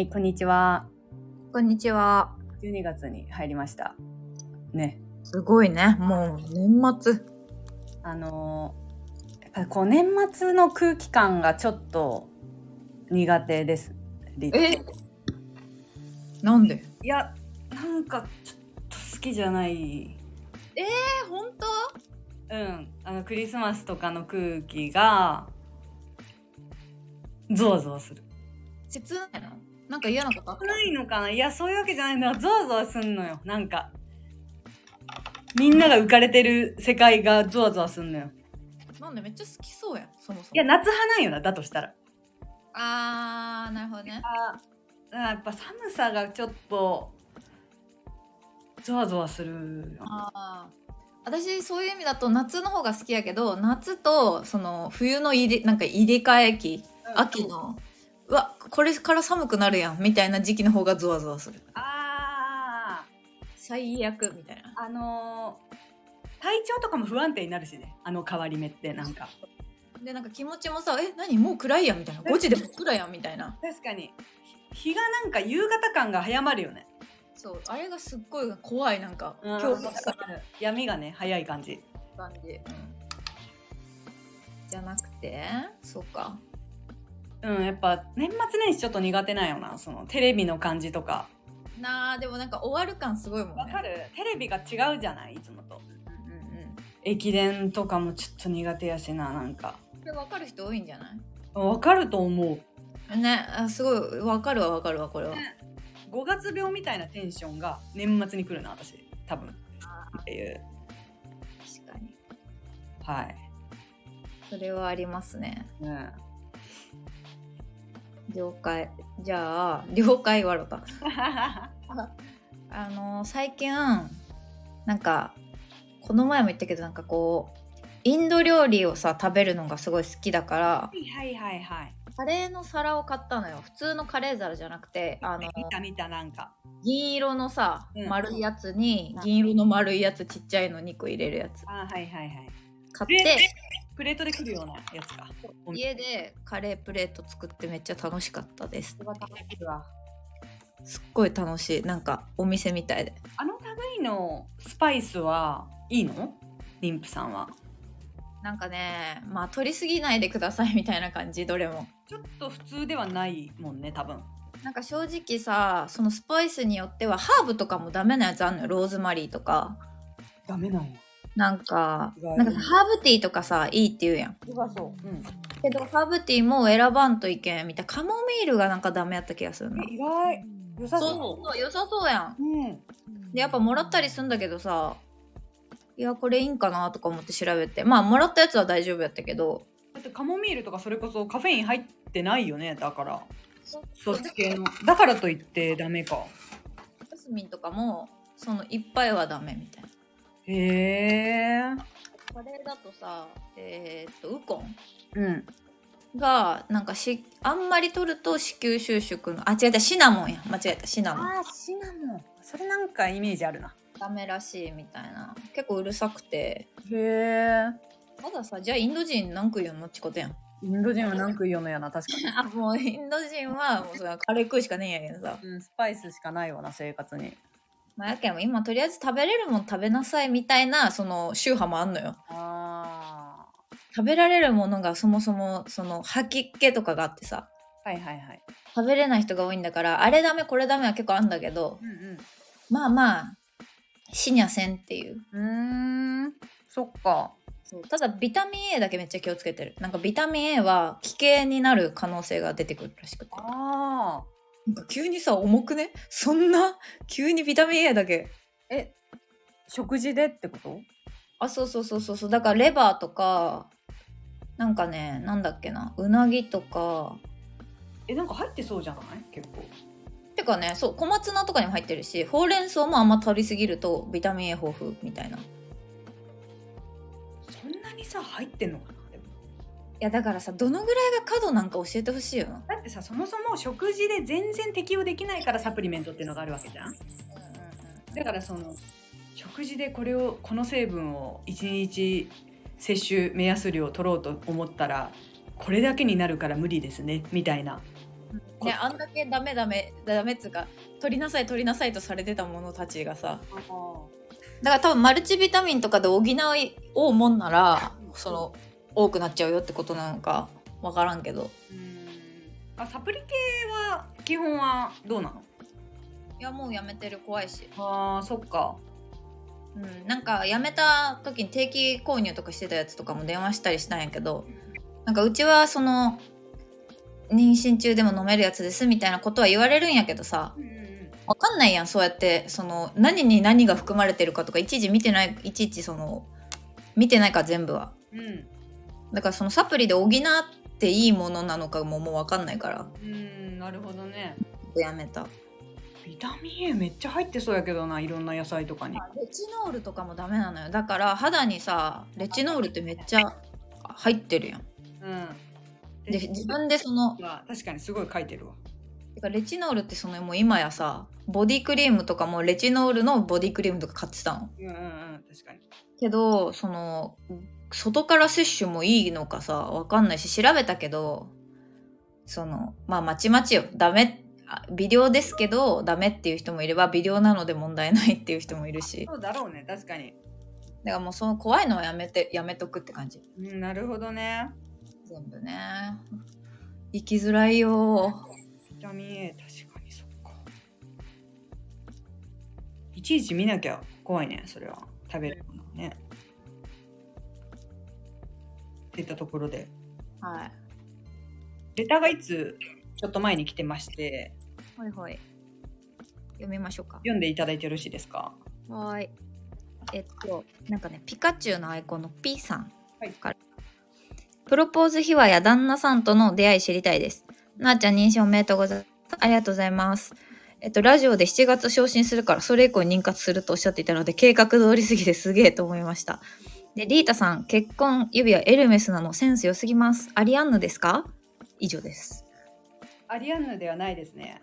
はい、こんにちは。こんにちは。12月に入りました。ね。すごいね。もう年末。あのーやっぱりこう年末の空気感がちょっと苦手です。リえ？なんで？いや、なんかちょっと好きじゃない。え、本当？うん。あの、クリスマスとかの空気が、ゾワゾワする。切ないの？なんか嫌なことないのかな？いや、そういうわけじゃないんだ。ゾワゾワすんのよ。なんか。みんなが浮かれてる世界がゾワゾワすんのよ。なんでめっちゃ好きそうやん、そもそも。いや、夏派なんよな、だとしたら。あー、なるほどね。ああやっぱ寒さがちょっとゾワゾワするよあー私そういう意味だと夏の方が好きやけど夏とその冬の入れなんか入れ替え期秋のうわこれから寒くなるやんみたいな時期の方がゾワゾワする。あ最悪みたいな。ああのー体調とかも不安定になるしね。あの変わり目ってなんか。でなんか気持ちもさえ何もう暗いやんみたいな。5時でも暗いやんみたいな。確かに。日がなんか夕方感が早まるよね。そう。あれがすっごい怖いなんか。今今日闇がね早い感じ。感じ、じゃなくてそうかうんやっぱ年末年始ちょっと苦手なんよなそのテレビの感じとか。なあでもなんか終わる感すごいもんね。わかる？テレビが違うじゃない？いつもと。うんうんうん。駅伝とかもちょっと苦手やしななんか。これ分かる人多いんじゃない？わかると思う。ねあすごい。分かるわ分かるわこれは。5月病みたいなテンションが年末に来るな私。多分。っていう。確かに。はい、それはありますね。うん、了解。じゃあ了解わろた。あの最近なんかこの前も言ったけどなんかこうインド料理をさ食べるのがすごい好きだからはいはいはいはい。カレーの皿を買ったのよ。普通のカレー皿じゃなくてあの見た見たなんか。銀色のさ、うん。丸いやつに銀色の丸いやつちっちゃいの2個入れるやつ。あはいはいはい。買ってプレートで来るようなやつか。家でカレープレート作ってめっちゃ楽しかったです。すっごい楽しい。なんかお店みたいで。あの類のスパイスはいいの？妊婦さんは。なんかねまあ取りすぎないでくださいみたいな感じどれも。ちょっと普通ではないもんね多分。なんか正直さそのスパイスによってはハーブとかもダメなやつあんのよ。ローズマリーとか。ダメなんやなんかなんかさハーブティーとかさいいって言うやん。よさそう、うん、けどハーブティーも選ばんといけんみたいな。カモミールがなんかダメやった気がするな。意外。良さそう。そそう良さそうやん。ううん。でやっぱもらったりすんだけどさいやこれいいんかなとか思って調べて。まあもらったやつは大丈夫やったけど。だってカモミールとかそれこそカフェイン入ってないよね。だから。そっち系の。だからといってダメか。ジャスミンとかもそのいっぱいはダメみたいなへえカレーだとさえーっとウコン。うん。がなんかしあんまり取ると子宮収縮のあ違えたシナモンや。間違えた。シナモン。あーシナモン。それなんかイメージあるな。ダメらしいみたいな。結構うるさくて。へえまださじゃあインド人何食いよんのっちことやん。インド人は何食いようのやな確かに、あもうインド人はもうそれはカレー食うしかねえんやけどさ。うん、スパイスしかないわな生活にまあやけん今とりあえず食べれるもん食べなさいみたいなその宗派もあんのよ。あ食べられるものがそもそもその吐き気とかがあってさ。ーはいはいはい。食べれない人が多いんだからあれダメこれダメは結構あんだけどうんまあまあ死にゃせんっていう。うんそっか。そうただビタミン A だけめっちゃ気をつけてる。なんかビタミン A は奇形になる可能性が出てくるらしくて。あなんか急にさ重くね？そんな？急にビタミン A だけ？ーえ食事でってこと？あそうそうそうそうそう。だからレバーとかなんかねなんだっけな？うなぎとか。えなんか入ってそうじゃない？結構。てかねそう小松菜とかにも入ってるしほうれん草もあんま取りすぎるとビタミン A 豊富みたいな。いそんなにさ入ってんのかな？でもやだからさどのぐらいが過度なんか教えてほしいよ。なだってさそもそも食事で全然適用できないからサプリメントっていうのがあるわけじゃん。だからその食事でこれをこの成分を1日摂取目安量取ろうと思ったらこれだけになるから無理ですねみたいな。ねあんだけダメダメダメっつうか取りなさい取りなさいとされてたものたちがさ。だから多分マルチビタミンとかで補おうもんならその多くなっちゃうよってことなのか分からんけど。うん。あサプリ系は基本はどうなの？いやもうやめてる。怖いし。あーそっか。うん、なんか辞めた時に定期購入とかしてたやつとかも電話したりしたんやけどなんかうちはその妊娠中でも飲めるやつですみたいなことは言われるんやけどさうんうんわかんないやんそうやってその何に何が含まれてるかとかいちいち見てないいちいちその見てないから全部は。うんだからそのサプリで補っていいものなのかももうわかんないから。うんなるほどね。やめた。ビタミン A めっちゃ入ってそうやけどないろんな野菜とかに。レチノールとかもダメなのよ。だから肌にさレチノールってめっちゃ入ってるやん。うん。で自分でそのは確かにすごい書いてるわ。てかレチノールってそのもう今やさボディクリームとかもレチノールのボディクリームとか買ってたの。うんうんうん確かに。けどその外から摂取もいいのかさわかんないし調べたけどそのまあまちまちよ。ダメあ微量ですけどダメっていう人もいれば微量なので問題ないっていう人もいるし。そうだろうね。確かに。だからもうその怖いのはやめてやめとくって感じ。うんなるほどね。全部ね。生きづらいよ。ビタミン A 確かにそっか。いちいち見なきゃ怖いねそれは。食べるものねっていったところではいレターがいつちょっと前に来てましてほいほい読みましょうか読んでいただいてよろしいですか？はーい。えっと、なんかね、ピカチュウのアイコンの P さんはいから。プロポーズ秘話や旦那さんとの出会い知りたいです。なあちゃん妊娠おめでとうございます。ありがとうございます。えっと、ラジオで7月昇進するから、それ以降に妊活するとおっしゃっていたので、計画通りすぎてすげえと思いました。で、リータさん、結婚指輪エルメスなのセンス良すぎます。アリアンヌですか？以上です。アリアンヌではないですね、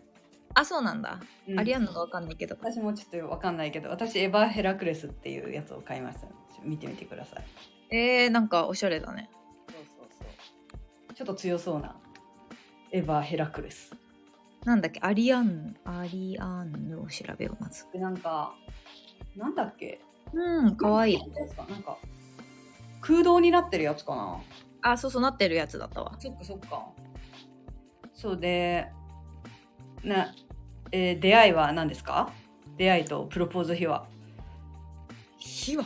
あ、そうなんだ。うんアリアンヌがわかんないけど。私もちょっとわかんないけど私エヴァヘラクレスっていうやつを買いました見てみてくださいえー、なんかおしゃれだね。そうそうそうちょっと強そうなエヴァヘラクレスなんだっけ？アリアンヌ？アリアンヌを調べよう、まず。でなんかなんだっけ？うん、かわいい。なんか空洞になってるやつかな。あ、そうそうなってるやつだったわ。そっかそっか。そうでな、えー出会いは何ですか？出会いとプロポーズ秘話。火は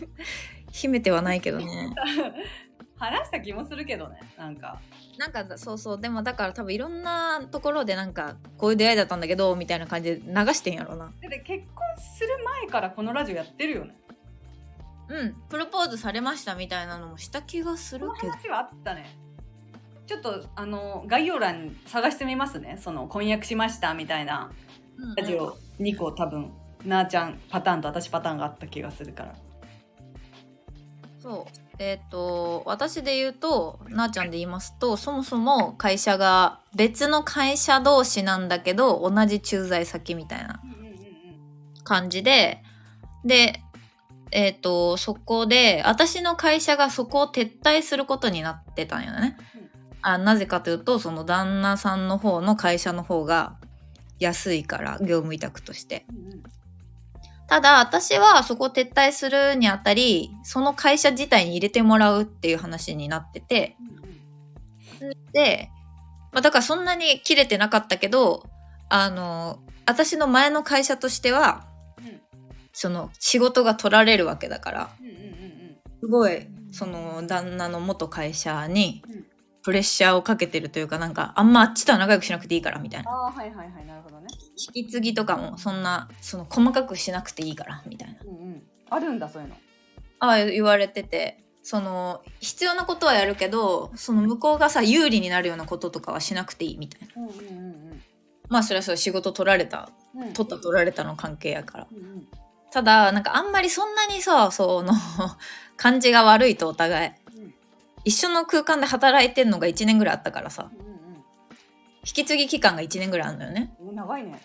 秘めてはないけどね。話した気もするけどねなんか。なんかそうそうでもだから多分いろんなところでなんかこういう出会いだったんだけどみたいな感じで流してんやろな。で結婚する前からこのラジオやってるよねうんプロポーズされましたみたいなのもした気がするけど。話はあったね。ちょっとあの概要欄探してみますね。その婚約しましたみたいなうんラジオ2個多分なあちゃんパターンと私パターンがあった気がするから。そう。えっ、と私で言うとなあちゃんで言いますとそもそも会社が別の会社同士なんだけど同じ駐在先みたいな感じで、で、えっ、と、そこで、私の会社がそこを撤退することになってたんよね。うんあなぜかというと、その旦那さんの方の会社の方が安いから、業務委託として。ただ、私はそこを撤退するにあたり、その会社自体に入れてもらうっていう話になってて、で、まあ、だからそんなに切れてなかったけど、あの、私の前の会社としては、うんその仕事が取られるわけだから、すごい、その旦那の元会社にうん。プレッシャーをかけてるというか、なんか、あんまあっちとは仲良くしなくていいから、みたいな。ああはいはいはいなるほどね。引き継ぎとかもそんな、その細かくしなくていいから、みたいな。うんうん。あるんだそういうの。ああ、言われてて。その必要なことはやるけどその向こうがさ有利になるようなこととかはしなくていいみたいな。うんうんうんまあそれはそう仕事取られたうんうん。取った取られたの関係やから。うんうんただなんかあんまりそんなにさその 感じが悪いとお互い。うん一緒の空間で働いてんのが1年ぐらいあったからさ。うん引き継ぎ期間が1年ぐらいあるのよね。うんうん。長いね。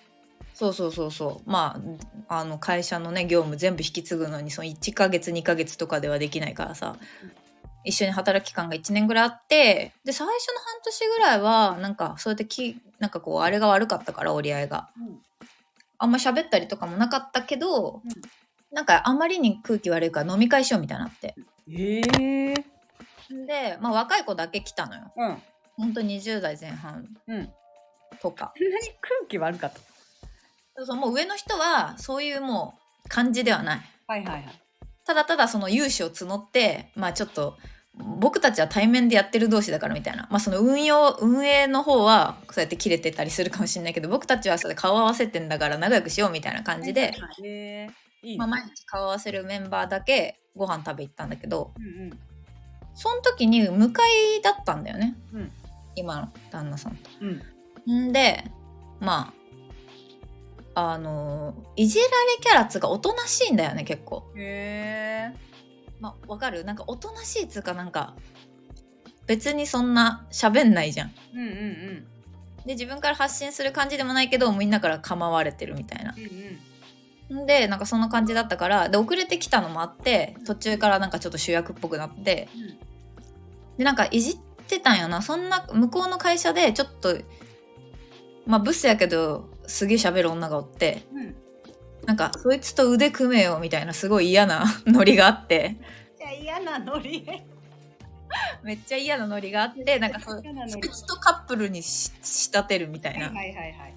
そうそうそうそう。まああの会社のね業務全部引き継ぐのにその1ヶ月2ヶ月とかではできないからさ。一緒に働く期間が1年ぐらいあってで最初の半年ぐらいはなんかそうやってきなんかこうあれが悪かったから折り合いが。うんあんま喋ったりとかもなかったけど、うん。なんかあまりに空気悪いから飲み会しようみたいになって。ええで、まあ、若い子だけ来たのよ。うん。ほんと20代前半うん。とか。そんなに空気悪かった？そうそうもう上の人はそういうもう感じではない。はいはいはい。ただただその融資を募ってまあちょっと僕たちは対面でやってる同士だからみたいな。まあその運用運営の方はそうやって切れてたりするかもしれないけど僕たちはそれ顔合わせてんだから仲良くしようみたいな感じで、ええいいまあ、ね毎日顔合わせるメンバーだけご飯食べ行ったんだけどうんうん。その時に向かいだったんだよね、うん。今の旦那さんと。うん。んでまああのいじられキャラっつうかおとなしいんだよね結構。へえまあ、わかる？なんかおとなしいっつうかなんか別にそんな喋んないじゃん。うんうんうん。で自分から発信する感じでもないけどみんなから構われてるみたいな。うんうん。んでなんかそんな感じだったからで遅れてきたのもあって途中からなんかちょっと主役っぽくなって。でなんかいじってたんよな。そんな向こうの会社でちょっとまあブスやけどすげえ喋る女がおって。うんうんなんかそいつと腕組めよみたいなすごい嫌な ノリがあって。じゃあ嫌なノリ。めっちゃ嫌なノリがあってなんかそそいつとカップルにし仕立てるみたいなはいはいはいはい。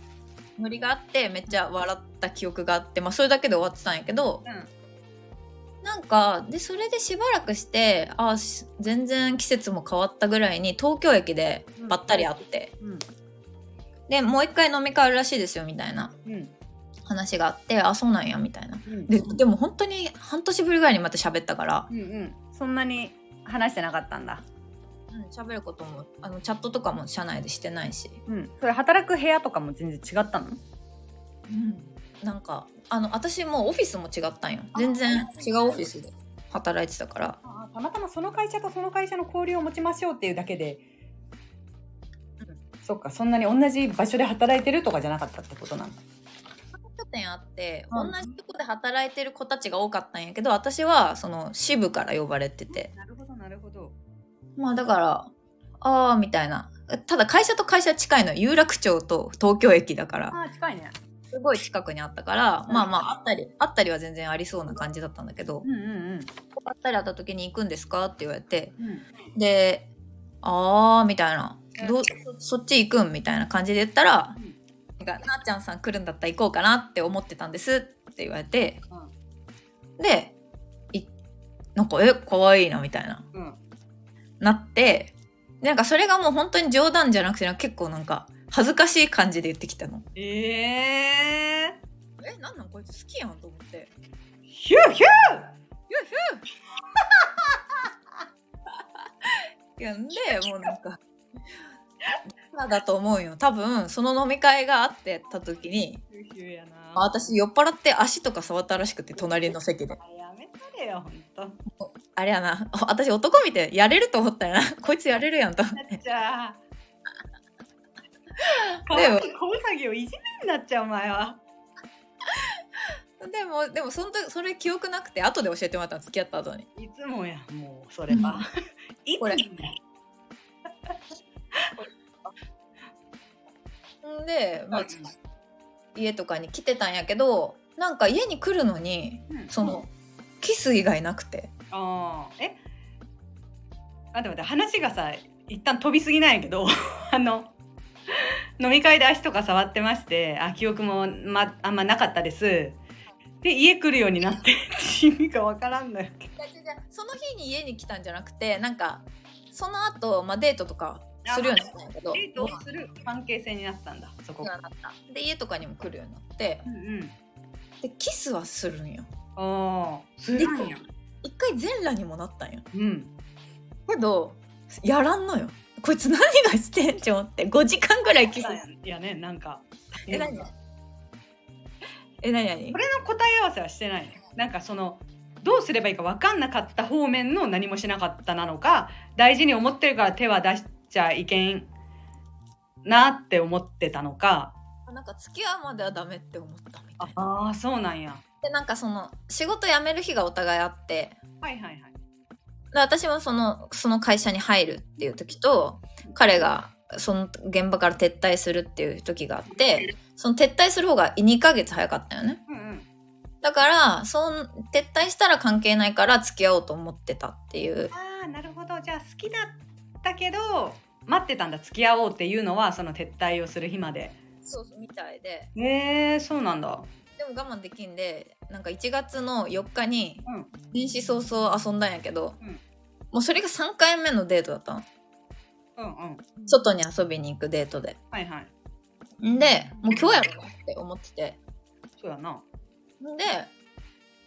ノリがあってめっちゃ笑った記憶があってまあそれだけで終わってたんやけどうん。なんかでそれでしばらくしてあし全然季節も変わったぐらいに東京駅でばったり会って、うん。でもう一回飲み会あるらしいですよみたいな。うん話があってあそうなんやみたいな。うんででも本当に半年ぶりぐらいにまた喋ったから。うんうん。そんなに話してなかったんだ。うん喋ることもあのチャットとかも社内でしてないし、うん。それ働く部屋とかも全然違ったの？なんかあの私もうオフィスも違ったんよ。全然違うオフィスで働いてたから。あたまたまその会社とその会社の交流を持ちましょうっていうだけで、そっかそんなに同じ場所で働いてるとかじゃなかったってことなんだ。拠点あって、うん同じとこで働いてる子たちが多かったんやけど私はその支部から呼ばれてて。なるほどなるほど。まあだからああみたいな。ただ会社と会社近いの有楽町と東京駅だから。あ近いね。すごい近くにあったから、うん。まあまああったりあったりは全然ありそうな感じだったんだけど、うんうんあったりあった時に行くんですかって言われて。うん。でああみたいな。うん。どそっち行くんみたいな感じで言ったらうんなんかなっちゃんさん来るんだったら行こうかなって思ってたんですって言われてでいなんかえ可愛いなみたいな。うん。なってなんかそれがもう本当に冗談じゃなくて結構なんか恥ずかしい感じで言ってきたの。えええなんなん？こいつ好きやんと思って。ー、ヒュー！ヒュ いやんでもうなんか今だと思うよ。多分その飲み会があってた時に私酔っ払って足とか触ったらしくて隣の席で。あやめたれよほんと。あれやな。私男見てやれると思ったよな。こいつやれるやんと思って。じゃあめっちゃうお前は。でもでもその時それ記憶なくて後で教えてもらったの付き合った後に。いつもやもうそれは、いつもこれ。やんで、まあ、家とかに来てたんやけどなんか家に来るのにうん。そのキス以外なくて。あー。え？あ待って待って話がさ一旦飛びすぎなんやけど あの飲み会で足とか触ってましてあ記憶も、ま、あんまなかったです。で家来るようになって意味がわからんのよその日に家に来たんじゃなくてなんかその後、まあデートとかするようになったんやけどデートをする関係性になったんだそこ。なったで家とかにも来るようになって。うんうん。でキスはするんよ。ああするんや。一回全裸にもなったんよ。うん。けどやらんのよ。こいつ何がしてんって思って。5時間ぐらいキス。いやねなんか。え何？え何？何？これの答え合わせはしてない。のなんかそのどうすればいいか分かんなかった方面の何もしなかったなのか大事に思ってるから手は出しちゃいけんなって思ってたのか。なんか付き合うまではダメって思ったみたいな。ああそうなんや。でなんかその仕事辞める日がお互いあって。はいはいはい。で私もそのその会社に入るっていう時と彼がその現場から撤退するっていう時があってその撤退する方が2ヶ月早かったよね。うんうん。だからそん撤退したら関係ないから付き合おうと思ってたっていう。ああなるほど。じゃあ好きだったけど待ってたんだ付き合おうっていうのはその撤退をする日まで。そうそうみたいで。へえそうなんだ。でも我慢できんでなんか1月の4日にうん。年始早々遊んだんやけど、うん。もうそれが3回目のデートだったの。うんうん。外に遊びに行くデートで。はいはい。んでもう今日やろって思ってて。そうやな。んで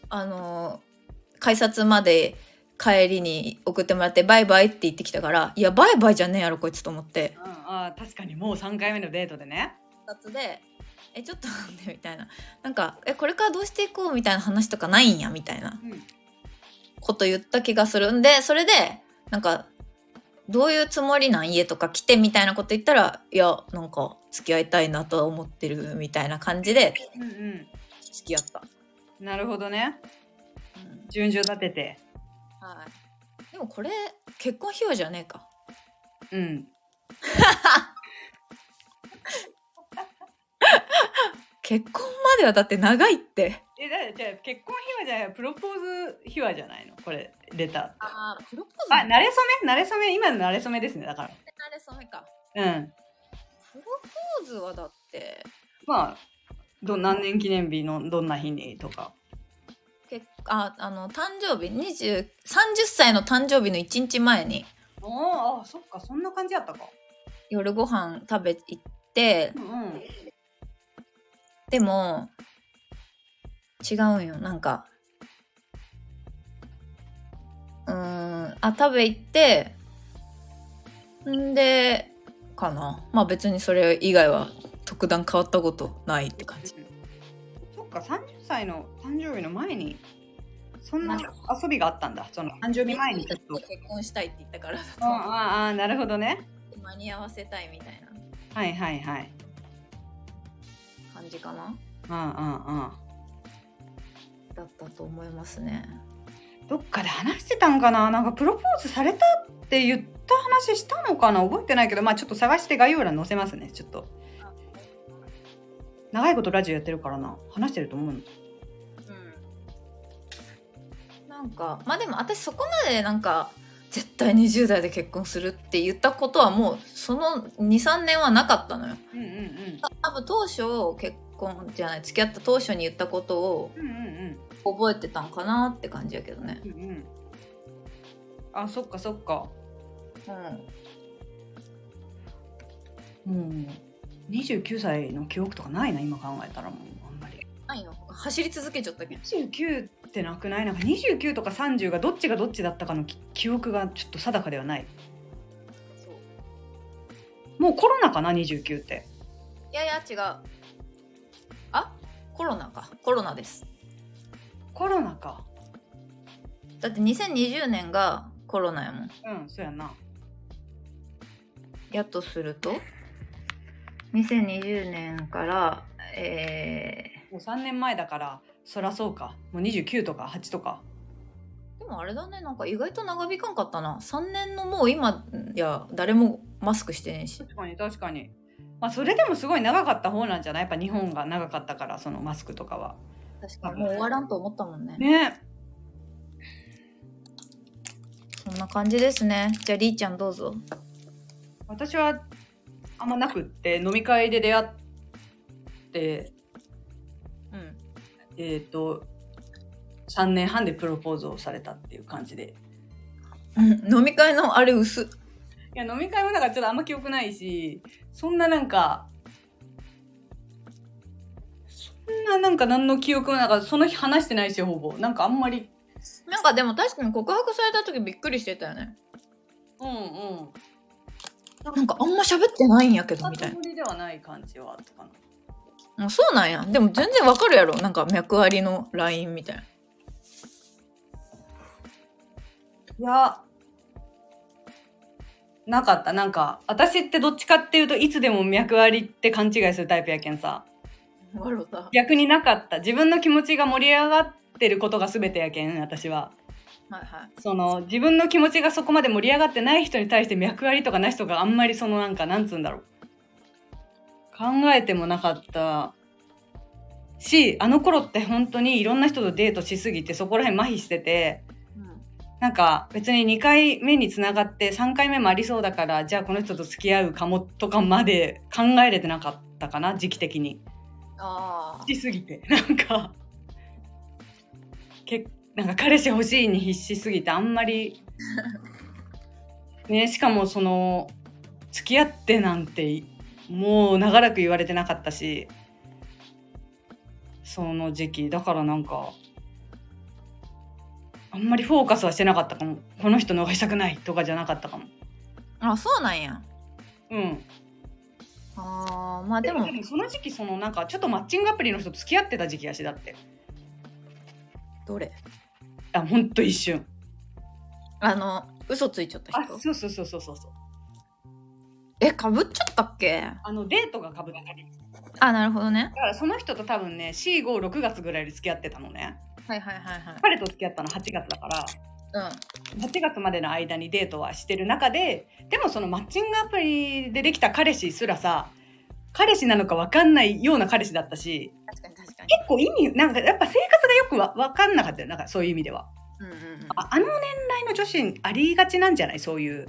あのー改札まで帰りに送ってもらってバイバイって言ってきたからいやバイバイじゃねえやろこいつと思って。うんあー確かにもう3回目のデートでね。改札で「えちょっと待って」みたいな。なんか「えこれからどうしていこう」みたいな話とかないんやみたいな。うん。こと言った気がするんでそれでなんかどういうつもりなん家とか来てみたいなこと言ったらいやなんか付き合いたいなとは思ってるみたいな感じでうんうん。付き合った、なるほどね。うん。順序立ててはい、でもこれ結婚費用じゃねえか。うん。結婚まではだって長いって。えだじゃあ結婚秘話じゃないプロポーズ秘話じゃないの？これレターって。あプロポーあ慣れ初め？慣れ初め？今の慣れ初めですねだか慣れ初めか。らうん。プロポーズはだって。まあど何年記念日のどんな日にとか結ああの誕生日20 30歳の誕生日の1日前に。おあそっかそんな感じやったか。夜ご飯食べ行って。うんうん。でも違うんよなんか。うーんあ食べ行って。んでかな。まあ別にそれ以外は特段変わったことないって感じ。そっか30歳の誕生日の前にそんな遊びがあったんだ。その誕生日前にちょっと。結婚したいって言ったから。あああなるほどね。間に合わせたいみたいな。はいはいはい。感じかな。うんうんうんだったと思いますね。どっかで話してたんかな？なんかプロポーズされたって言った話したのかな？覚えてないけどまあちょっと探して概要欄載せますね。ちょっと長いことラジオやってるからな。話してると思うの。うん。なんかまあでも私そこまでなんか絶対20代で結婚するって言ったことはもうその23年はなかったのよ。うんうんうん。多分当初結婚じゃない付き合った当初に言ったことを覚えてたんかなって感じやけどね。うんうんうん。あそっかそっか。うん。もう29歳の記憶とかないな今考えたらもうあんまり。ないよ。走り続けちゃったけど。29ってなくないなんか29とか30がどっちがどっちだったかのき記憶がちょっと定かではない。そう。もうコロナかな29って。いやいや違う。あ？コロナか。コロナです。コロナか。だって2020年がコロナやもん。うんそうやな。やとすると？2020年からえもう3年前だからそらそうか。もう29とか8とか。ー、でもあれだね。なんか意外と長引かんかったな。3年のもう今いや誰もマスクしてねえし。確かに確かに。まあそれでもすごい長かった方なんじゃない？やっぱ日本が長かったからそのマスクとかは。確かに。もう終わらんと思ったもんね。ね。そんな感じですね。じゃありーちゃんどうぞ。私はあんまなくって飲み会で出会ってうん。えっ、と3年半でプロポーズをされたっていう感じで。飲み会のあれ薄っ。いや飲み会もなんかちょっとあんま記憶ないしそんななんかそんななんか何の記憶もなんかその日話してないしほぼ。なんかあんまり。なんかでも確かに告白された時びっくりしてたよね。うんうんなんかあんま喋ってないんやけどみたいな。ではない感じはあったかな。もうそうなんや。でも全然わかるやろ。なんか脈ありの LINE みたいな。いや。なかった。なんか私ってどっちかっていうといつでも脈ありって勘違いするタイプやけんさ。逆になかった。自分の気持ちが盛り上がってることが全てやけん私ははいはい。その自分の気持ちがそこまで盛り上がってない人に対して脈ありとかなしとかあんまりそのなんかなんつうんだろう。考えてもなかったしあの頃って本当にいろんな人とデートしすぎてそこら辺麻痺しててなんか別に2回目につながって3回目もありそうだからじゃあこの人と付き合うかもとかまで考えれてなかったかな時期的に。ああしすぎてなんか。けなんか彼氏欲しいに必死すぎてあんまり ねしかもその付き合ってなんてもう長らく言われてなかったしその時期。だからなんかあんまりフォーカスはしてなかったかも。この人逃したくないとかじゃなかったかも。あそうなんや。うん。あーまあでもでもその時期そのなんかちょっとマッチングアプリの人と付き合ってた時期やしだって。どれ？あほんと一瞬。あの嘘ついちゃったあ人そうそうそうそうそうそう。えかぶっちゃったっけ？あのデートがかぶったりあなるほどね。だからその人と多分ね456月ぐらいで付き合ってたのね。はいはいはいはい。彼と付き合ったの8月だから。うん。8月までの間にデートはしてる中ででもそのマッチングアプリでできた彼氏すらさ彼氏なのか分かんないような彼氏だったし。確かに結構意味なんかやっぱ生活がよくわ分かんなかったよ。なんかそういう意味では。うんうんうん。ああの年代の女子ありがちなんじゃない？そういう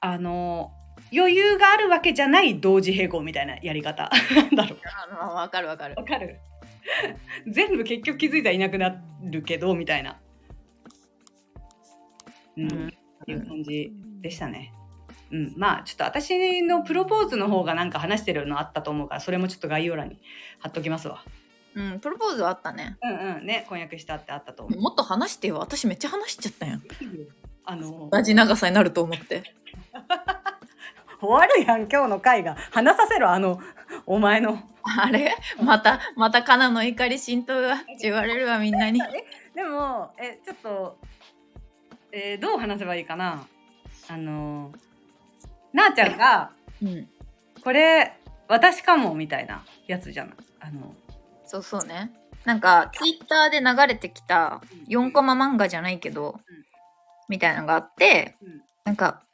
あの余裕があるわけじゃない同時並行みたいなやり方。なんだろう。あのわかるわかる。わかる。全部結局気づいたらいなくなるけどみたいな。うん、うん。っていう感じでしたね。うんまあちょっと私のプロポーズの方がなんか話してるのあったと思うからそれもちょっと概要欄に貼っときますわ。うんプロポーズはあったね。うんうん。ね婚約したってあったと思う。もっと話してよ私めっちゃ話しちゃったやん。あの同じ長さになると思って。終わるやん今日の回が。話させろあのお前の。あれ？またまたカナの怒り浸透がって言われるわみんなに。でもえちょっと、えーどう話せばいいかな？あのなあちゃんがうん。これ私かもみたいなやつじゃないあのそうそうね。なんかツイッターで流れてきた4コマ漫画じゃないけど、うんみたいなのがあって、うんなんか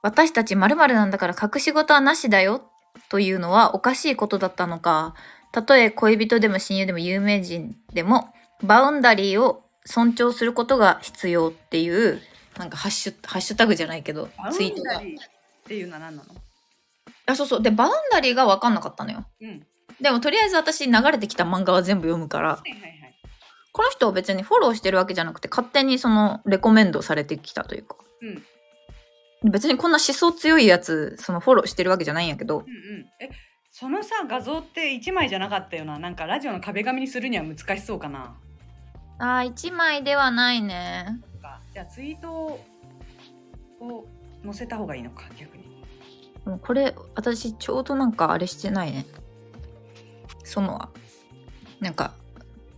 私たち〇〇なんだから隠し事はなしだよというのはおかしいことだったのかたとえ恋人でも親友でも有名人でもバウンダリーを尊重することが必要っていうなんかハッシュハッシュタグじゃないけどツイートがっていうのは何なの？あそうそう。でバウンダリーが分かんなかったのよ。うん。でもとりあえず私流れてきた漫画は全部読むから。はいはいはい。この人を別にフォローしてるわけじゃなくて勝手にそのレコメンドされてきたというか。うん。別にこんな思想強いやつそのフォローしてるわけじゃないんやけど。うんうん。えそのさ画像って1枚じゃなかったよな。なんかラジオの壁紙にするには難しそうかな。あー1枚ではないね。とか。じゃあツイートを載せた方がいいのか逆に。でもこれ私ちょうどなんかあれしてないね。そのなんか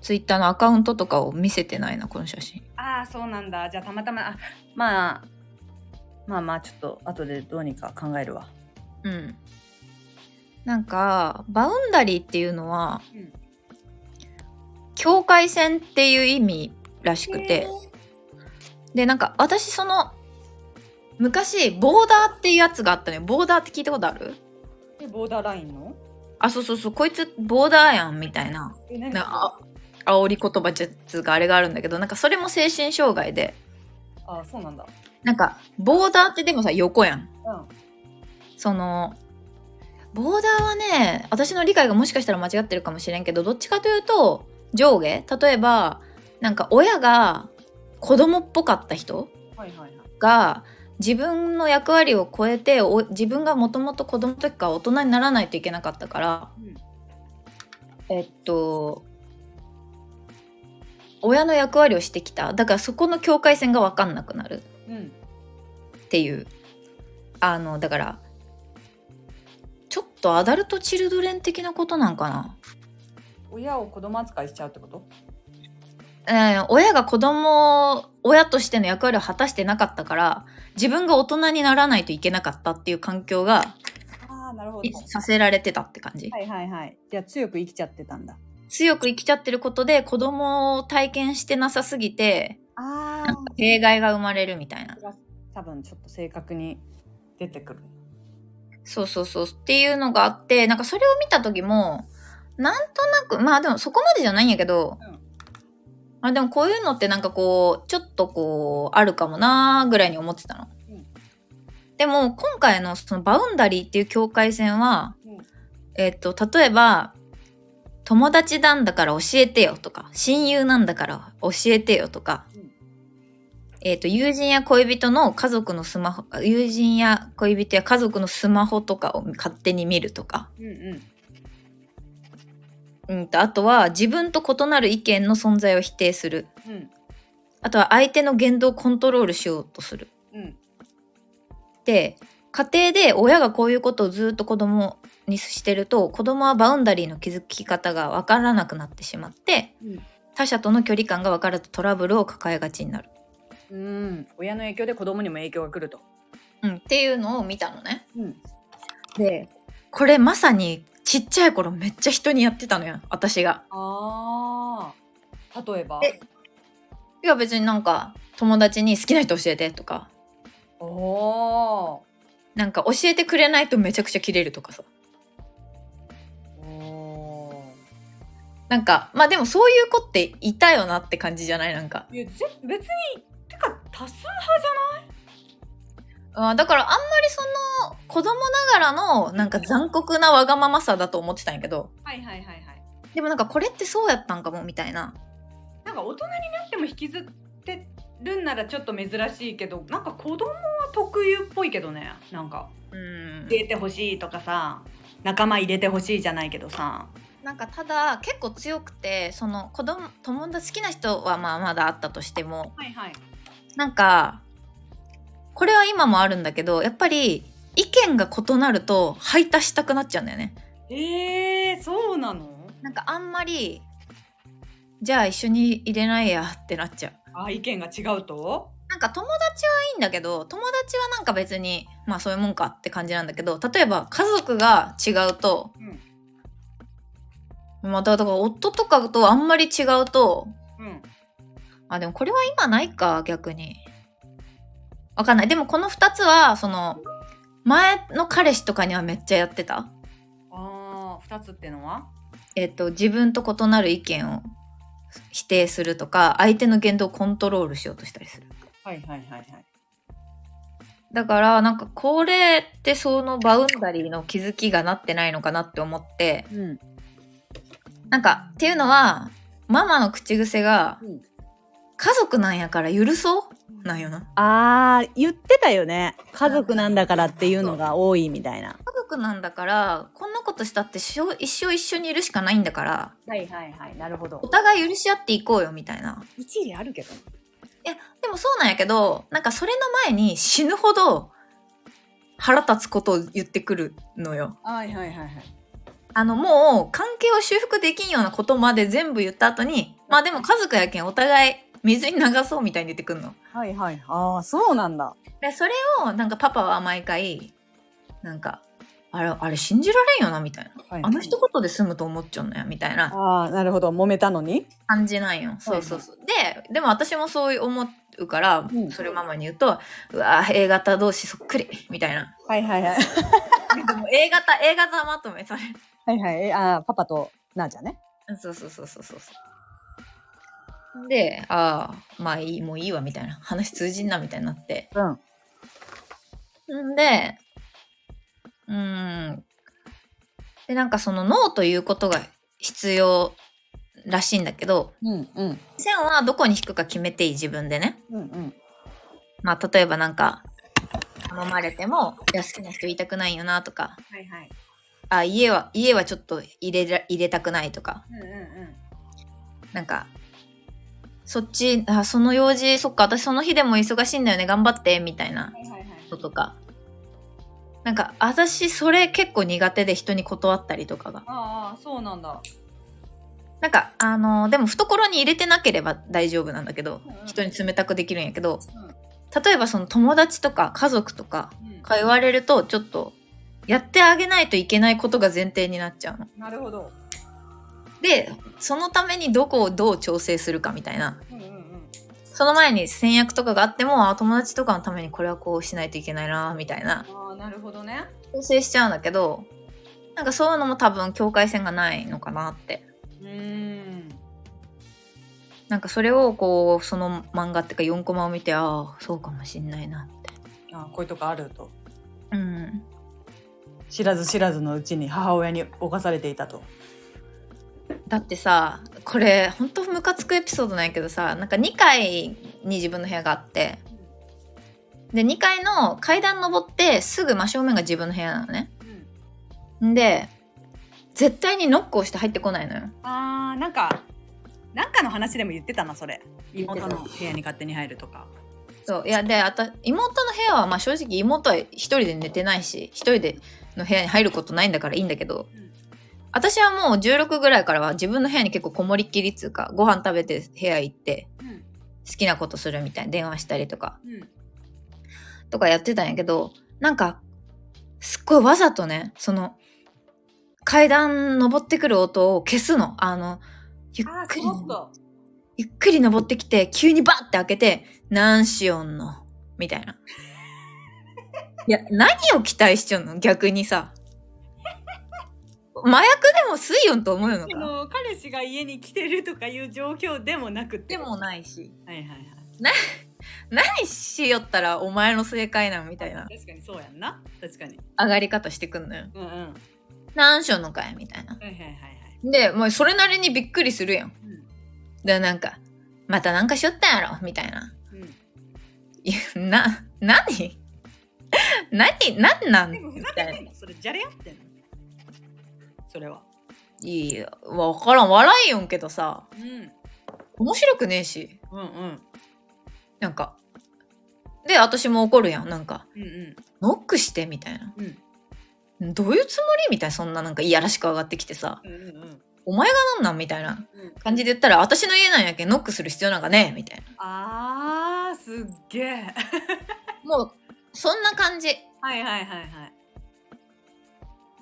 ツイッターのアカウントとかを見せてないなこの写真。ああそうなんだ。じゃあたまたまあまあまあまあちょっと後でどうにか考えるわ。うん。なんかバウンダリーっていうのは、うん。境界線っていう意味らしくて。でなんか私その昔ボーダーっていうやつがあったね。ボーダーって聞いたことある？えボーダーラインの？あそうそうそう。こいつボーダーやんみたいな。え何？なあ煽り言葉じゃつうかあれがあるんだけどなんかそれも精神障害で。あそうなんだ。なんかボーダーってでもさ横やん。うん。そのボーダーはね私の理解がもしかしたら間違ってるかもしれんけどどっちかというと上下。例えばなんか親が子供っぽかった人はいはいはい。が自分の役割を超えてお自分がもともと子供の時から大人にならないといけなかったからうん。えっと親の役割をしてきた。だからそこの境界線が分かんなくなる。うん。っていう。あのだからちょっとアダルト・チルドレン的なことなんかな、親を子供扱いしちゃうってこと？えー親が子供親としての役割を果たしてなかったから自分が大人にならないといけなかったっていう環境がああなるほいさせられてたって感じ、はいはいはい。じゃあ強く生きちゃってたんだ。強く生きちゃってることで子供を体験してなさすぎてあなんか弊害が生まれるみたいな。多分ちょっと正確に出てくる。そうそうそう。っていうのがあって、なんかそれを見た時も、なんとなく、まあでもそこまでじゃないんやけど、うんあでもこういうのってなんかこう、ちょっとこう、あるかもなーぐらいに思ってたの。うんでも今回のそのバウンダリーっていう境界線は、うんえっと、例えば、友達なんだから教えてよとか、親友なんだから教えてよとか、うんえっと、友人や恋人の家族のスマホ、友人や恋人や家族のスマホとかを勝手に見るとか、うんうん。うんと、あとは自分と異なる意見の存在を否定する。うんあとは相手の言動をコントロールしようとする。うん。で、家庭で親がこういうことをずっと子供にしてると、子供はバウンダリーの築き方がわからなくなってしまって、うん他者との距離感が分からずトラブルを抱えがちになる。うん。親の影響で子供にも影響が来ると。うん、っていうのを見たのね。うん。で、これまさにちっちゃい頃めっちゃ人にやってたのよ、私が。ああ。例えば？えいや別になんか友達に好きな人教えてとか、おおなんか教えてくれないとめちゃくちゃキレるとかさ。ー。おなんか、まあでもそういう子っていたよなって感じじゃない？なんか。ー。いや、ぜ別に、てか、多数派じあだからあんまりその子供ながらのなんか残酷なわがままさだと思ってたんやけど、はいはいはいはい。でもなんかこれってそうやったんかもみたいな。なんか大人になっても引きずってるんならちょっと珍しいけど、なんか子供は特有っぽいけどね。なんか、うん。入れてほしいとかさ、仲間入れてほしいじゃないけどさ。なんかただ結構強くて、その子供、友達好きな人はまあまだあったとしても、はいはい。なんか、これは今もあるんだけど、やっぱり意見が異なると排他したくなっちゃうんだよね。えー、そうなの？なんかあんまり、じゃあ一緒に入れないやってなっちゃう。あ、意見が違うと？なんか友達はいいんだけど、友達はなんか別に、まあそういうもんかって感じなんだけど、例えば家族が違うと、うん。まただから夫とかとあんまり違うと、うん。あ、でもこれは今ないか、逆に。わかんない。でもこの二つは、その、前の彼氏とかにはめっちゃやってた？ああ、二つってのは？えっと、自分と異なる意見を否定するとか、相手の言動をコントロールしようとしたりする。はいはいはいはい。だから、なんかこれってそのバウンダリーの気づきがなってないのかなって思って、うん。なんか、っていうのは、ママの口癖が、うん家族なんやから許そう？なんよな。ああ、言ってたよね。家族なんだからっていうのが多いみたいな。家族なんだから、こんなことしたって一生一生一緒にいるしかないんだから、はいはいはい。なるほどお。互い許し合っていこうよみたいな。一理あるけど。いや、でもそうなんやけど、なんかそれの前に死ぬほど腹立つことを言ってくるのよ。はいはいはいはい。あの、もう関係を修復できんようなことまで全部言った後に、まあでも家族やけんお互い水に流そうみたいに言ってくんの。はいはい。ああ、そうなんだ。で、それをなんかパパは毎回、なんか、あれ、あれ信じられんよなみたいな。はいあの一言で済むと思っちゃうんだよみたいなああ、なるほど。揉めたのに？感じなんよ。そうそうそう。で、でも私もそう思うから、んそれをママに言うと、うわぁ、A 型同士そっくりみたいな。はいはいはい。でも A 型、A 型まとめ、それ。はいはい。ああ、パパとなあちゃんね。そうそうそうそうそう。で、ああ、まあいい、もういいわ、みたいな。話通じんな、みたいになって。うん。んで、うーん。で、なんかそのノーということが必要らしいんだけど、うんうん。線はどこに引くか決めていい自分でね。うんうん。まあ例えばなんか、頼まれても、いや好きな人言いたくないよなとか、はいはい。あ、家は、家はちょっと入れら、入れたくないとか、うんうんうん。なんか、そっち、あ、その用事、そっか、私その日でも忙しいんだよね、頑張って、みたいなはいはいはい。のとか。なんか、私、それ結構苦手で人に断ったりとかが。ああ、そうなんだ。なんか、あのでも懐に入れてなければ大丈夫なんだけどうんうん、人に冷たくできるんやけどうん、例えばその友達とか家族とかうんが言われると、ちょっと、やってあげないといけないことが前提になっちゃうの。なるほど。で、そのためにどこをどう調整するかみたいな。うんうんうん。その前に戦略とかがあってもあ友達とかのためにこれはこうしないといけないなみたいな。ああなるほどね。調整しちゃうんだけどなんかそういうのも多分境界線がないのかなって。うーん。なんかそれをこうその漫画っていうか4コマを見てああそうかもしんないなって。あこういうとこあると。うん。知らず知らずのうちに母親に侵されていたとだってさこれほんとムカつくエピソードなんやけどさなんか2階に自分の部屋があってで2階の階段登ってすぐ真正面が自分の部屋なのね。うん。んで絶対にノックをして入ってこないのよ。あーなんかなんかの話でも言ってたなそれ。妹の部屋に勝手に入るとか。そういやであた妹の部屋はまあ正直妹は一人で寝てないし一人での部屋に入ることないんだからいいんだけど、うん私はもう16ぐらいからは自分の部屋に結構こもりっきりっつうかご飯食べて部屋行ってうん。好きなことするみたいな電話したりとかうん。とかやってたんやけどなんかすっごいわざとねその階段登ってくる音を消すの。あのゆあっくりゆっくり登ってきて、急にバッて開けて、何しよんの？みたいな。いや、何を期待しちゃうの？逆にさ。麻薬でも水温と思うのあかの彼氏が家に来てるとかいう状況でもなくて。でもないし。はいはいはい。何しよったらお前の正解なんみたいな。確かにそうやんな。確かに。上がり方してくんのよ。うんうん。はい何しよんのかいみたいな。はいはいはいで、もうそれなりにびっくりするやん。うん。で、なんか、またなんかしよったんやろ？みたいな。うん。いや、な、何？何、何なん？みたいな。のそれじゃれ合ってんの？それはいいや、わからん。笑いよんけどさ、うん面白くねえし。うんうんなんか。で、私も怒るやん。なんか、うんうんノックして、みたいな。どういうつもりみたいな、そんななんかいやらしく上がってきてさ、うんうんうんお前がなんなんみたいなうん感じで言ったら、私の家なんやけん、ノックする必要なんかねえみたいな。あーすっげえもう、そんな感じ。はいはいはいはい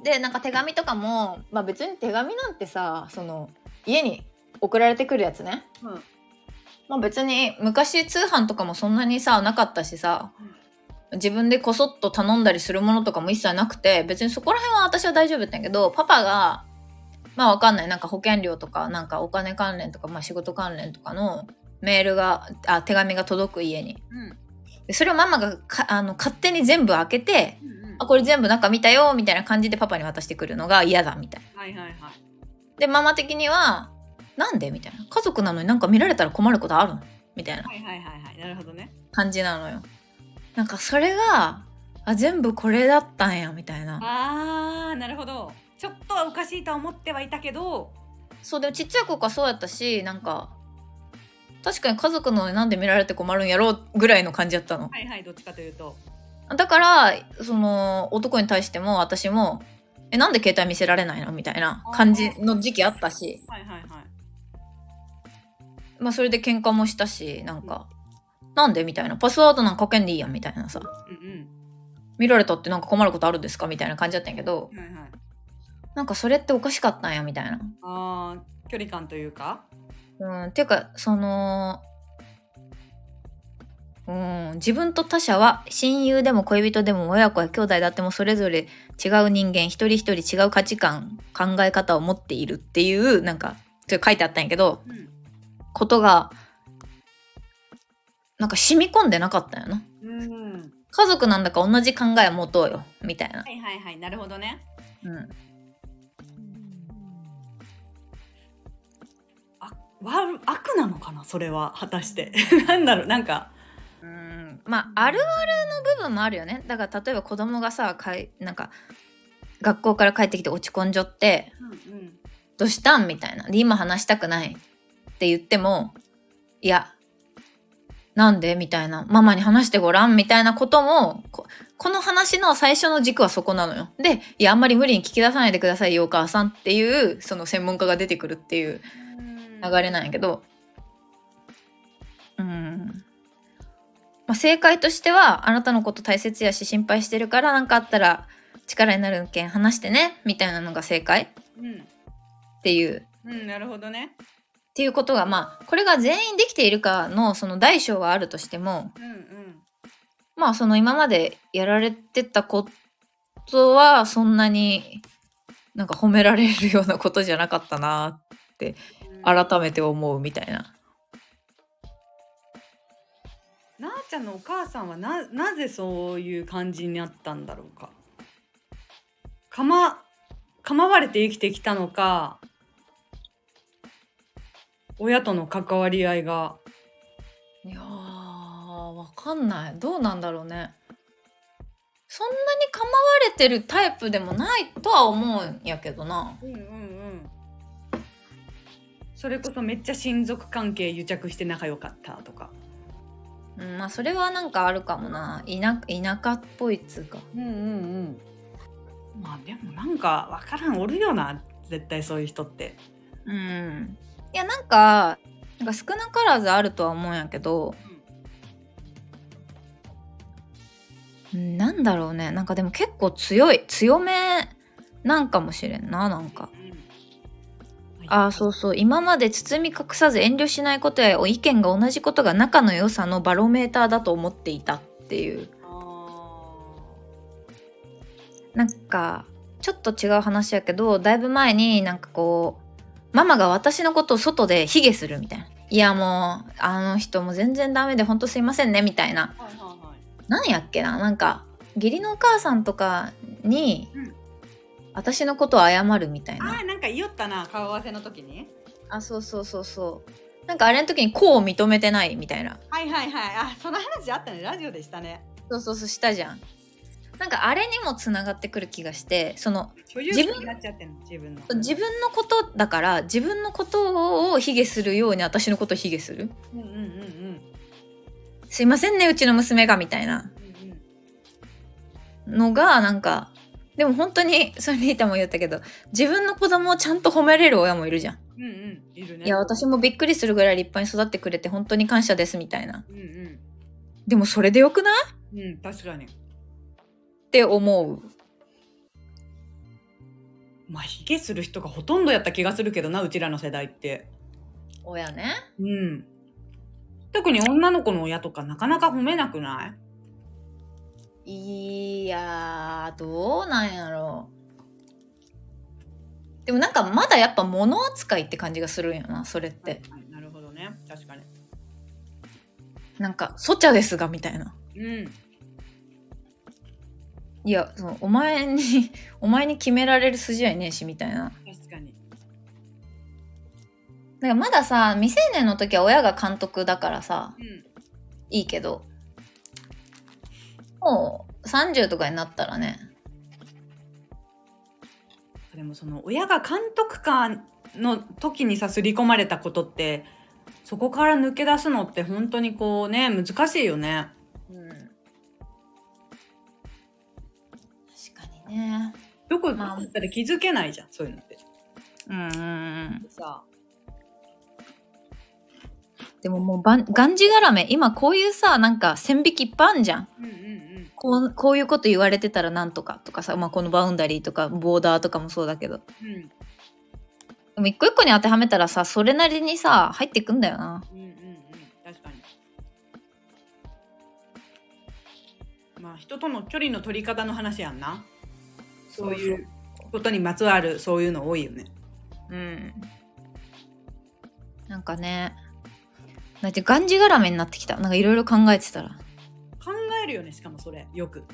で、なんか手紙とかも、まあ別に手紙なんてさ、その、家に送られてくるやつね。うん。まあ別に昔通販とかもそんなにさなかったしさ、自分でこそっと頼んだりするものとかも一切なくて別にそこら辺は私は大丈夫だったけどパパがまあわかんない。なんか保険料とかなんかお金関連とか、まあ、仕事関連とかのメールがあ手紙が届く家に。うん。でそれをママがかあの勝手に全部開けてうんうんあこれ全部中見たよみたいな感じでパパに渡してくるのが嫌だみたいな。はいはいはい。でママ的にはなんで？みたいな。家族なのになんか見られたら困ることあるの？みたいな。はいはいはいはい。なるほどね。感じなのよ。なんかそれが、あ、全部これだったんや、みたいな。あーなるほど。ちょっとはおかしいとは思ってはいたけど。そう、でもちっちゃい子がそうやったし、なんか、確かに家族のなんで見られて困るんやろうぐらいの感じやったの。はいはいどっちかというとだから、その、男に対しても私も、え、なんで携帯見せられないのみたいな感じの時期あったし、はいはいはいまあそれで喧嘩もしたし、なんか、なんでみたいな。パスワードなんかかけんでいいやんみたいなさ。うんうん見られたってなんか困ることあるんですかみたいな感じだったんやけど、はいはいなんかそれっておかしかったんやみたいな。あー距離感というかうん、っていうかそのうん。自分と他者は親友でも恋人でも親子や兄弟だってもそれぞれ違う人間一人一人違う価値観考え方を持っているっていうなんかそれ書いてあったんやけどうん。ことがなんか染み込んでなかったんやな。うん。家族なんだか同じ考えを持とうよみたいな、はいはいはい。なるほどね。うん、あ悪悪なのかなそれは。果たして。なんだろうなんかうんまああるあるの部分もあるよね。だから例えば子供がさかいなんか学校から帰ってきて落ち込んじゃってうんうん「どうしたん?」みたいな。で今話したくないって言ってもいやなんでみたいな。ママに話してごらんみたいなこともこの話の最初の軸はそこなのよ。でいやあんまり無理に聞き出さないでくださいよお母さんっていうその専門家が出てくるっていう流れなんやけど。うん、まあ、正解としてはあなたのこと大切やし心配してるから何かあったら力になるけん話してねみたいなのが正解。うん。っていう。うんなるほどね。っていうことがまあこれが全員できているかのその大小はあるとしてもうんうん。まあその今までやられてたことはそんなになんか褒められるようなことじゃなかったな改めて思うみたいな。ちゃんのお母さんはななぜそういう感じになったんだろうか？かま構われて生きてきたのか？親との関わり合いが？いやーわかんない。どうなんだろうね。そんなに構われてるタイプでもないとは思うんやけどな。うんうんうん。それこそめっちゃ親族関係癒着して仲良かったとかうん、まあそれはなんかあるかもな。田田舎っぽいっつうか。うんうんうん。まあでもなんかわからんおるよな。絶対そういう人って。うん。いやなんかなんか少なからずあるとは思うんやけど、うん、なんだろうね。なんかでも結構強い。強めなんかもしれんななんかああそうそう今まで包み隠さず遠慮しないことや意見が同じことが仲の良さのバロメーターだと思っていたっていうあなんかちょっと違う話やけどだいぶ前になんかこうママが私のことを外で卑下するみたいな。いやもうあの人も全然ダメでほんとすいませんねみたいな。ーはいはいはいなんやっけななんか義理のお母さんとかに、うん私のことを謝るみたいな。あーなんか言いよったな顔合わせの時に。あそうそうそうそう。なんかあれの時にこう認めてないみたいな。はいはいはい。あその話あったね。ラジオでしたね。そうそうそうしたじゃん。なんかあれにもつながってくる気がしてその自分の自分の。ことだから自分のことを卑下するように私のことを卑下する。うんうんうんうん。すいませんねうちの娘がみたいな。うん。のがなんかでも本当にそれリータも言ったけど自分の子供をちゃんと褒めれる親もいるじゃん。うんうんいるねいや私もびっくりするぐらい立派に育ってくれて本当に感謝ですみたいな。うんうんでもそれでよくない？うん確かにって思う。まあ卑下する人がほとんどやった気がするけどなうちらの世代って親ね。うん特に女の子の親とかなかなか褒めなくない？いやーどうなんやろう。でもなんかまだやっぱ物扱いって感じがするんよなそれって。はいなるほどね確かになんか「そちゃですが」みたいな。うんいやそのお前に お前に決められる筋合いねえしみたいな。確かにだからまださ未成年の時は親が監督だからさうんいいけどもう30とかになったらね。でもその親が監督官の時にさ刷り込まれたことってそこから抜け出すのって本当にこうね難しいよね。うん。確かにね。どこまあだったら気づけないじゃんそういうのって。うんさでももうがんじがらめ今こういうさなんか線引きいっぱいあんじゃん。うんうんうんこうこういうこと言われてたらなんとかとかさ、まあ、このバウンダリーとかボーダーとかもそうだけど。うん。でも一個一個に当てはめたらさそれなりにさ入っていくんだよな。うんうんうん。確かに。まあ人との距離の取り方の話やんな。そういうことにまつわるそういうの多いよね。うん。なんかねだってがんじがらめになってきた。なんかいろいろ考えてたら。考えるよねしかもそれよく。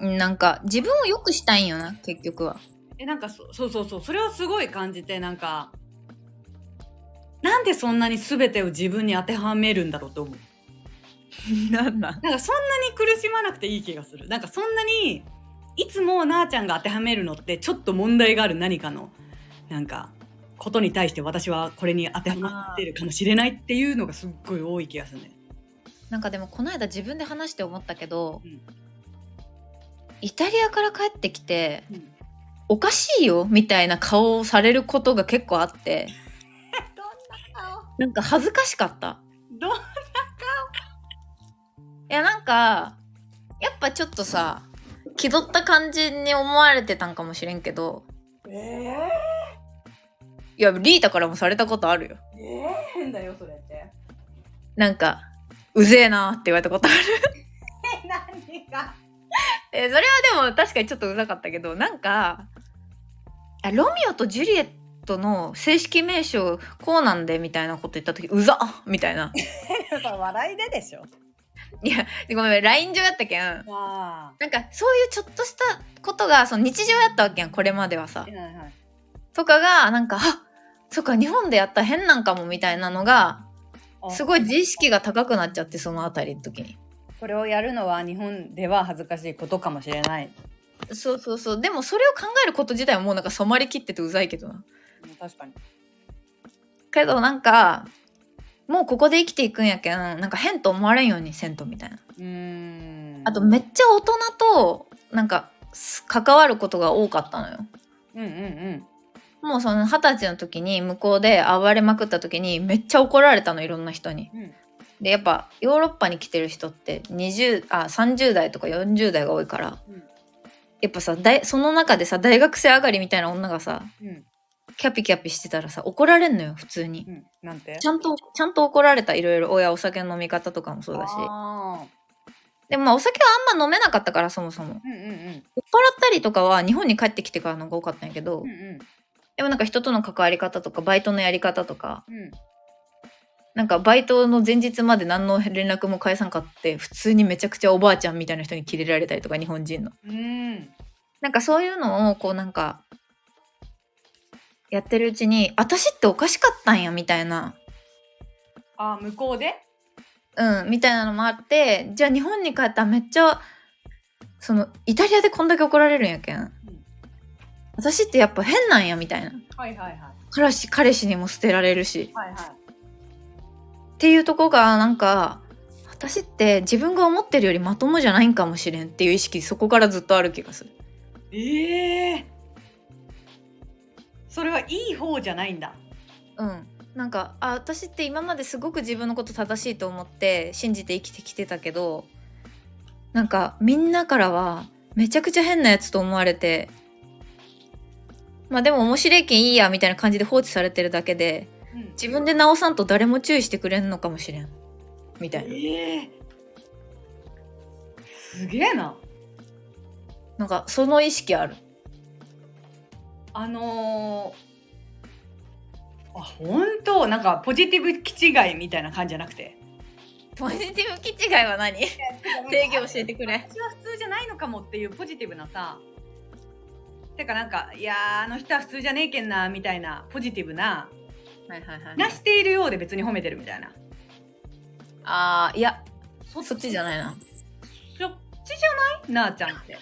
うんなんか自分を良くしたいんよな結局はえなんかそそうそうそうそれをすごい感じてなんかなんでそんなに全てを自分に当てはめるんだろうと思う。なんだなんかそんなに苦しまなくていい気がする。なんかそんなにいつもなあちゃんが当てはめるのってちょっと問題がある何かのなんかことに対して私はこれに当てはまってるかもしれないっていうのがすっごい多い気がするね。なんかでもこの間自分で話して思ったけど、うん。イタリアから帰ってきてうん。おかしいよみたいな顔をされることが結構あって どんな顔？なんか恥ずかしかった。どんないやなんかやっぱちょっとさ気取った感じに思われてたんかもしれんけどえいやリータからもされたことあるよ。ええ変だよそれって。なんかうぜえなって言われたことある。え何が？えそれはでも確かにちょっとうざかったけどなんかあロミオとジュリエットの正式名称こうなんでみたいなこと言った時うざっみたいな。笑いででしょ。いやごめん LINE 上やったけん。あなんかそういうちょっとしたことがその日常やったわけやんこれまではさ。はいはい。とかがなんかあそっか日本でやったら変なんかもみたいなのがすごい自意識が高くなっちゃってそのあたりの時に。これをやるのは日本では恥ずかしいことかもしれない。そうそうそう。でもそれを考えること自体はもうなんか染まりきっててうざいけどな。確かに。けどなんかもうここで生きていくんやけんなんか変と思われんようにせんとみたいな。うーん。あとめっちゃ大人となんかす関わることが多かったのよ。うんうんうんもうその二十歳の時に向こうで暴れまくった時にめっちゃ怒られたのいろんな人に。うん。でやっぱヨーロッパに来てる人って20あ30代とか40代が多いからうん。やっぱさ大その中でさ大学生上がりみたいな女がさうん。キャピキャピしてたらさ怒られんのよ普通に。うん。なんて？ちゃんとちゃんと怒られたいろいろ親お酒の飲み方とかもそうだし。あでもまあお酒はあんま飲めなかったからそもそも。ーうんうんうん。酔っ払ったりとかは日本に帰ってきてからのが多かったんやけど、うんうんでもなんか人との関わり方とかバイトのやり方とかうん。なんかバイトの前日まで何の連絡も返さんかって普通にめちゃくちゃおばあちゃんみたいな人にキレられたりとか日本人の。うん。なんかそういうのをこうなんかやってるうちに私っておかしかったんやみたいな。あ向こうで？うんみたいなのもあってじゃあ日本に帰ったらめっちゃそのイタリアでこんだけ怒られるんやけん私ってやっぱ変なんやみたいな。はいはいはい。彼氏彼氏にも捨てられるし。はいはい。っていうとこがなんか私って自分が思ってるよりまともじゃないんかもしれんっていう意識そこからずっとある気がする。ええそれはいい方じゃないんだ。うん。なんかあ私って今まですごく自分のこと正しいと思って信じて生きてきてたけどなんかみんなからはめちゃくちゃ変なやつと思われてまあでも面白いけんいいやみたいな感じで放置されてるだけでうん。自分で直さんと誰も注意してくれんのかもしれん。みたいな。ええすげえな。なんかその意識ある。あのー、あ本当？なんかポジティブ気違いみたいな感じじゃなくて？ポジティブ気違いは何？定義教えてくれ。私は普通じゃないのかもっていうポジティブなさてかなんかいやーあの人は普通じゃねえけんなみたいなポジティブなはいはいはいなしているようで別に褒めてるみたいな。あーいやそそっちじゃないな。そっちじゃない？なあちゃんって。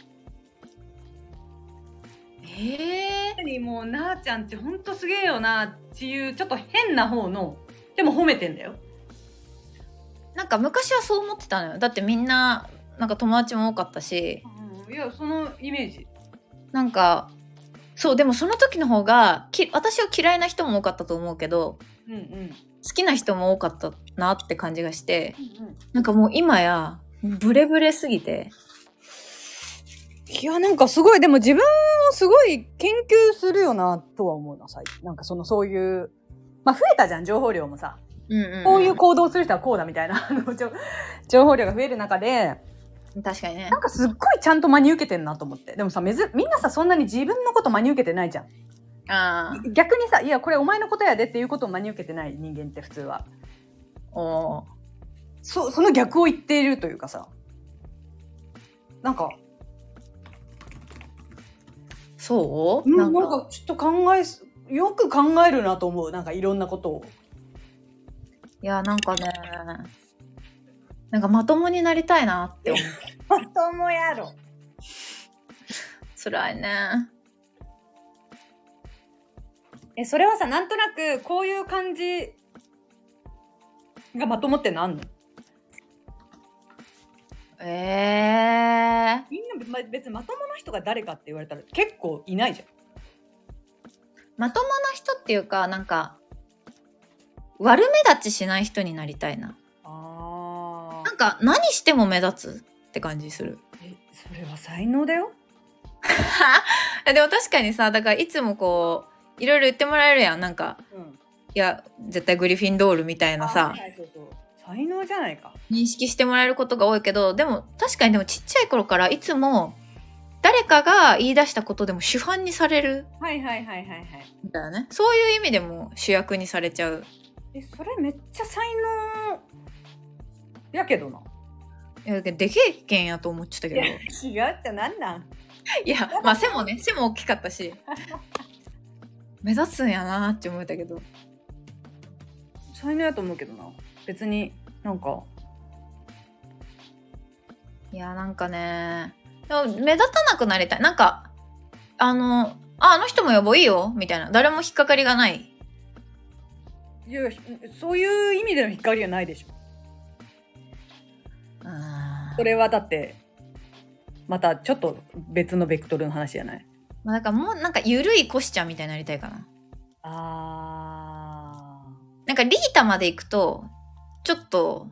ええにもうなあちゃんってほんとすげえよなっていうちょっと変な方のでも褒めてんだよ。なんか昔はそう思ってたのよ。だってみんななんか友達も多かったし。いやそのイメージなんかそうでもその時の方がき私を嫌いな人も多かったと思うけどうんうん。好きな人も多かったなって感じがしてなんかもう今やブレブレすぎて。いやなんかすごいでも自分をすごい研究するよなとは思うな最近なんかそのそういうまあ増えたじゃん情報量もさ。うんうんうん。こういう行動する人はこうだみたいなあの情情報量が増える中で確かにね。なんかすっごいちゃんと真に受けてんなと思って。でもさめずみんなさそんなに自分のこと真に受けてないじゃん。ああ。逆にさいやこれお前のことやでっていうことを真に受けてない人間って普通は。おー。そその逆を言っているというかさ。なんか。そう？なんかちょっと考えすよく考えるなと思う。なんかいろんなことを。いやなんかねなんかまともになりたいなって思う。まともやろ。辛いね。えそれはさなんとなくこういう感じがまともってのあんの？ええみんなま別にまともな人が誰かって言われたら結構いないじゃん。まともな人っていうかなんか悪目立ちしない人になりたいな。あなんか何しても目立つって感じする。えそれは才能だよ。でも確かにさだからいつもこういろいろ言ってもらえるやん。なんかうん。いや絶対グリフィンドールみたいなさ。才能じゃないか。認識してもらえることが多いけどでも確かにでもちっちゃい頃からいつも誰かが言い出したことでも主犯にされる。はいはいはいはいはい。んだよね。そういう意味でも主役にされちゃう。えそれめっちゃ才能やけどな。いやでけえけんやと思っちゃったけど。違うってなんなん？いやまあ背もね背も大きかったし。目立つんやなって思ったけど。才能やと思うけどな。別になんか。いやなんかね。でも目立たなくなりたい。なんかあのああの人も呼ぼういいよ。みたいな。誰も引っかかりがない。いやそういう意味での引っかかりはないでしょ。うんそれはだってまたちょっと別のベクトルの話じゃない？まあだからもうなんかゆるいコシちゃんみたいになりたいかな。あなんかリータまで行くとちょっと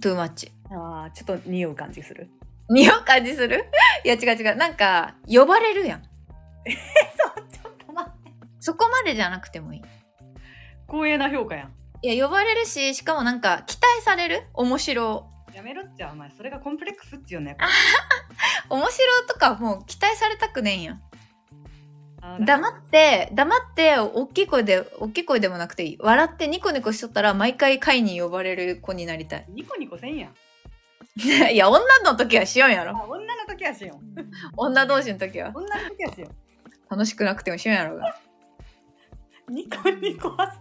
トゥーマッチーあーちょっと匂う感じする？匂う感じする？いや違う違う。なんか呼ばれるやん。そうちょっと待って。そこまでじゃなくてもいい。光栄な評価やん。いや呼ばれるししかもなんか期待される？面白やめろっちゃお前。それがコンプレックスっちよね面白とかもう期待されたくねえんや黙って黙って大きい声で大きい声でもなくていい。笑ってニコニコしとったら毎回会に呼ばれる子になりたい。ニコニコせんやん。いや女の時はしようやろ。あ女の時はしよん 女同士の時は。女の時はしよん楽しくなくてもしようやろうが。ニコニコは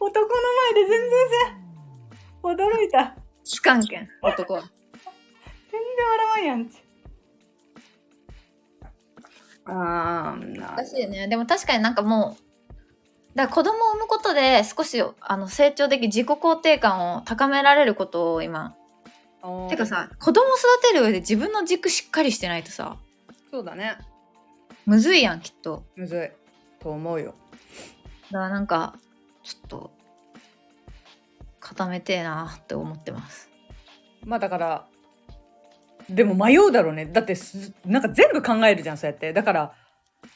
男の前で全然せん。驚いたつかんけん男は。全然笑わんやんち。あーな難しいね。でも確かになんかもうだから子供を産むことで少しあの成長でき自己肯定感を高められることを今てかさ子供育てる上で自分の軸しっかりしてないとさそうだね。むずいやんきっと。むずい。と思うよ。だからなんかちょっと固めてえなって思ってます。まあだからでも迷うだろうね。だってすなんか全部考えるじゃんそうやって。だから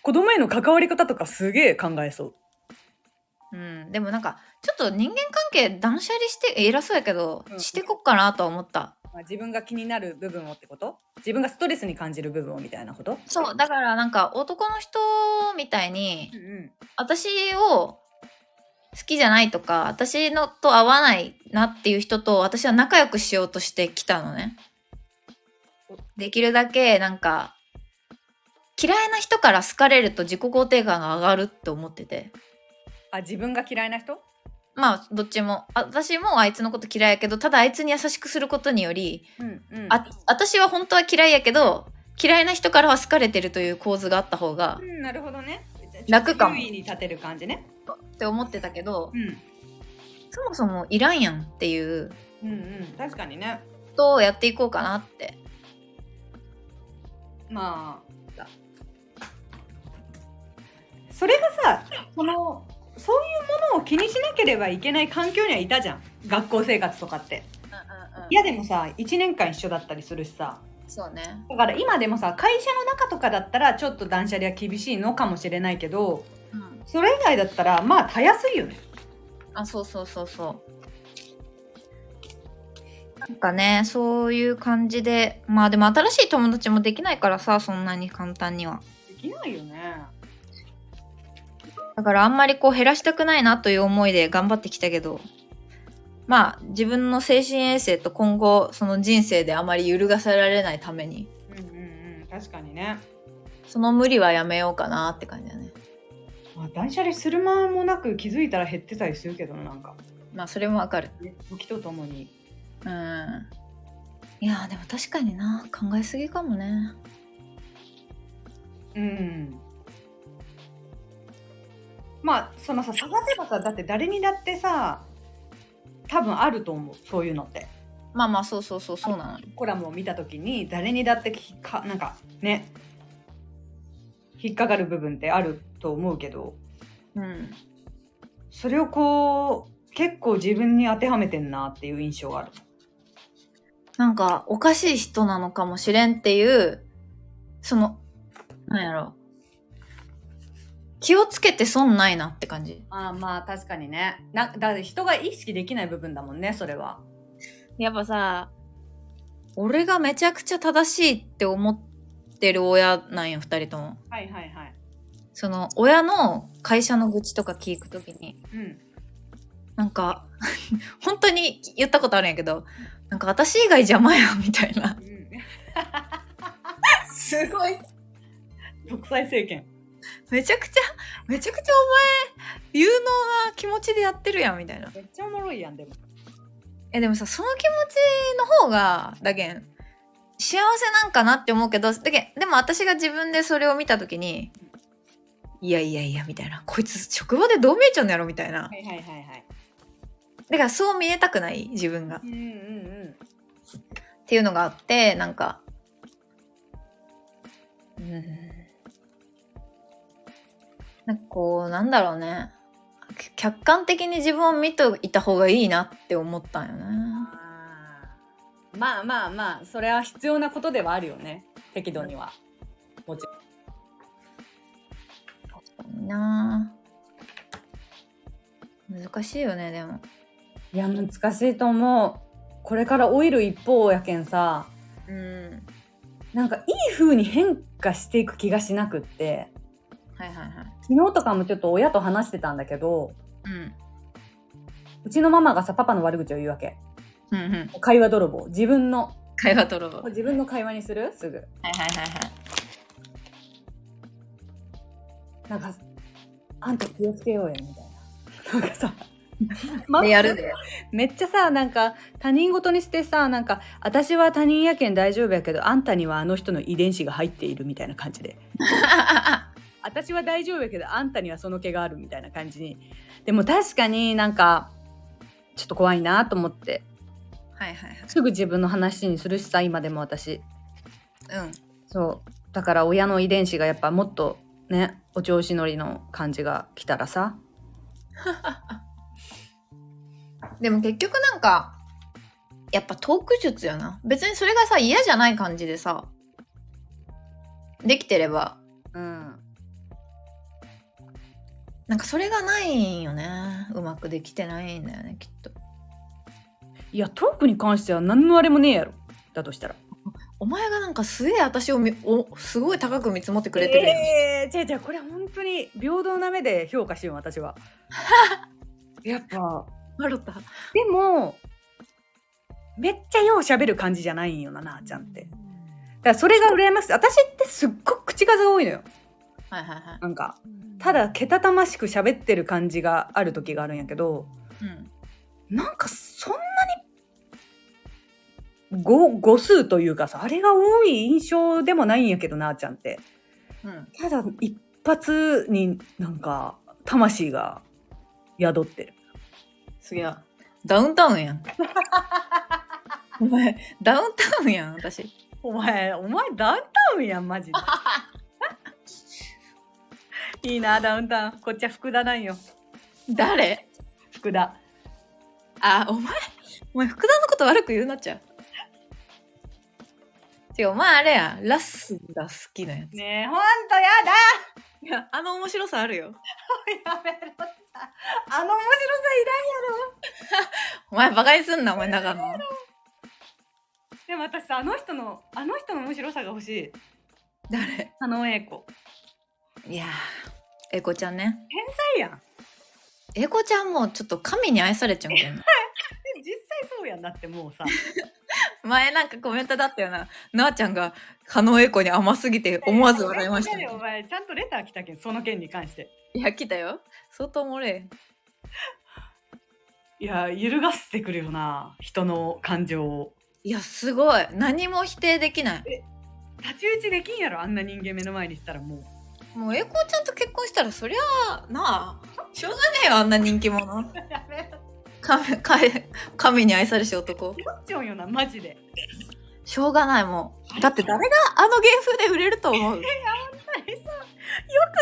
子供への関わり方とかすげえ考えそう。うん。でもなんかちょっと人間関係断捨離して偉そうやけど、うん。してこっかなとは思った。まあ、自分が気になる部分をってこと？自分がストレスに感じる部分をみたいなこと？そう。だからなんか男の人みたいにうんうん。私を好きじゃないとか私のと合わないなっていう人と私は仲良くしようとしてきたのね。できるだけなんか嫌いな人から好かれると自己肯定感が上がるって思ってて。あ自分が嫌いな人？まあどっちも。あ私もあいつのこと嫌いやけどただあいつに優しくすることによりうんうん。あ私は本当は嫌いやけど嫌いな人からは好かれてるという構図があった方がうんなるほどね楽かも。優位に立てる感じね。って思ってたけどうん。そもそもいらんやんっていううんうん。確かにね。ことをやっていこうかなって。まあ。それがさそのそういうものを気にしなければいけない環境にはいたじゃん。学校生活とかって。いやでもさ1年間一緒だったりするしさそうね。だから今でもさ会社の中とかだったらちょっと断捨離は厳しいのかもしれないけどうん。それ以外だったらまあたやすいよね。あそうそうそうそう。なんかねそういう感じで。まあでも新しい友達もできないからさそんなに簡単には。できないよね。だからあんまりこう減らしたくないなという思いで頑張ってきたけどまあ自分の精神衛生と今後その人生であまり揺るがされられないために。うんうんうん。確かにね。その無理はやめようかなって感じだね。まあ断捨離する間もなく気づいたら減ってたりするけどななんか。まあそれもわかる。ね時とともに。うん。いやーでも確かにな。考えすぎかもね。うん。まあそのさ探せばさだって誰にだってさ多分あると思うそういうのって。まあまあそうそうそうそうなのコラムを見た時に誰にだってひかなんかね引っかかる部分ってあると思うけど。うん。それをこう結構自分に当てはめてんなっていう印象がある。なんかおかしい人なのかもしれんっていうそのなんやろ気をつけて損ないなって感じ。ああまあ確かにね。なだって人が意識できない部分だもんねそれは。やっぱさ俺がめちゃくちゃ正しいって思ってる親なんよ2人とも。はいはいはい。その親の会社の愚痴とか聞くときに。うん。なんか 本当に言ったことあるんやけどなんか私以外邪魔やみたいな。うん。すごい。独裁政権 めちゃくちゃめちゃくちゃお前有能な気持ちでやってるやんみたいな。めっちゃおもろいやんでも。えでもさその気持ちの方がだけん幸せなんかなって思うけどだけんでも私が自分でそれを見た時にいやいやいやみたいな。こいつ職場でどう見えちゃうんやろみたいな。はいはいはいはい。だからそう見えたくない自分が。っうんうんうん。ていうのがあってなんかうんなんかこうなんだろうね。客観的に自分を見といた方がいいなって思ったんよね。まあまあまあそれは必要なことではあるよね。適度には。もちろんいいな。あ難しいよねでも。いや難しいと思う。これから老いる一方やけんさ。うん。なんかいい風に変化していく気がしなくって。はいはいはい昨日とかもちょっと親と話してたんだけどうん。うちのママがさパパの悪口を言うわけ。うんうん。会話泥棒。自分の。会話泥棒。はい自分の会話にする？すぐ。はいはいはいなんかあんた気をつけようよみたいな。なんかさで やるで。めっちゃさなんか他人事にしてさなんか私は他人やけん大丈夫やけどあんたにはあの人の遺伝子が入っているみたいな感じで 私は大丈夫やけどあんたにはその毛があるみたいな感じに。でも確かになんかちょっと怖いなと思って。はいはいはい。すぐ自分の話にするしさ今でも私。うん。そう。だから親の遺伝子がやっぱもっとねお調子乗りの感じが来たらさ。でも結局なんかやっぱトーク術やな。別にそれがさ嫌じゃない感じでさできてれば。うんなんかそれがないんよね。うまくできてないんだよねきっと。いやトークに関しては何のあれもねえやろ。だとしたら。お前がなんかすげえ私をみおすごい高く見積もってくれてるやん、えー、違う違うこれ本当に平等な目で評価しよう私は。やっぱ。マロタでもめっちゃよう喋る感じじゃないんよななあちゃんって。だからそれが羨ましい。私ってすっごく口数が多いのよ。はいはいはい。なんかただけたたましく喋ってる感じがある時があるんやけどうん。なんかそんなに語語数というかさあれが多い印象でもないんやけどなあちゃんって。うん。ただ一発になんか魂が宿ってる。すげえ。ダウンタウンやん。お前ダウンタウンやん私。お前お前ダウンタウンやんマジで いいなダウンタウン。こっちは福田なんよ。誰？福田。あお前お前福田のこと悪く言うなっちゃう。違うお前あれやラスが好きなやつ。ねえほんとやだ。いやあの面白さあるよ。やめろさあの面白さお前バカにすんなお前長野。いらんやろ。でも私さあの人のあの人の面白さが欲しい。誰？あの英子いやーエコちゃんね。天才やん。エコちゃんもちょっと神に愛されちゃうんだよな 実際そうやん。だってもうさ。前なんかコメントだったよな。なあちゃんが加納エコに甘すぎて思わず笑いました、ねお前ちゃんとレター来たけんその件に関して。いや来たよ。相当おもれ。いや揺るがしてくるよな人の感情を。いやすごい。何も否定できない。太刀打ちできんやろあんな人間目の前にしたらもうもうエコちゃんと結婚したらそりゃあなあしょうがねえよあんな人気者。神神神に愛されし男。よっちょんよなマジで。しょうがないもう。だって誰があの芸風で売れると思う？よく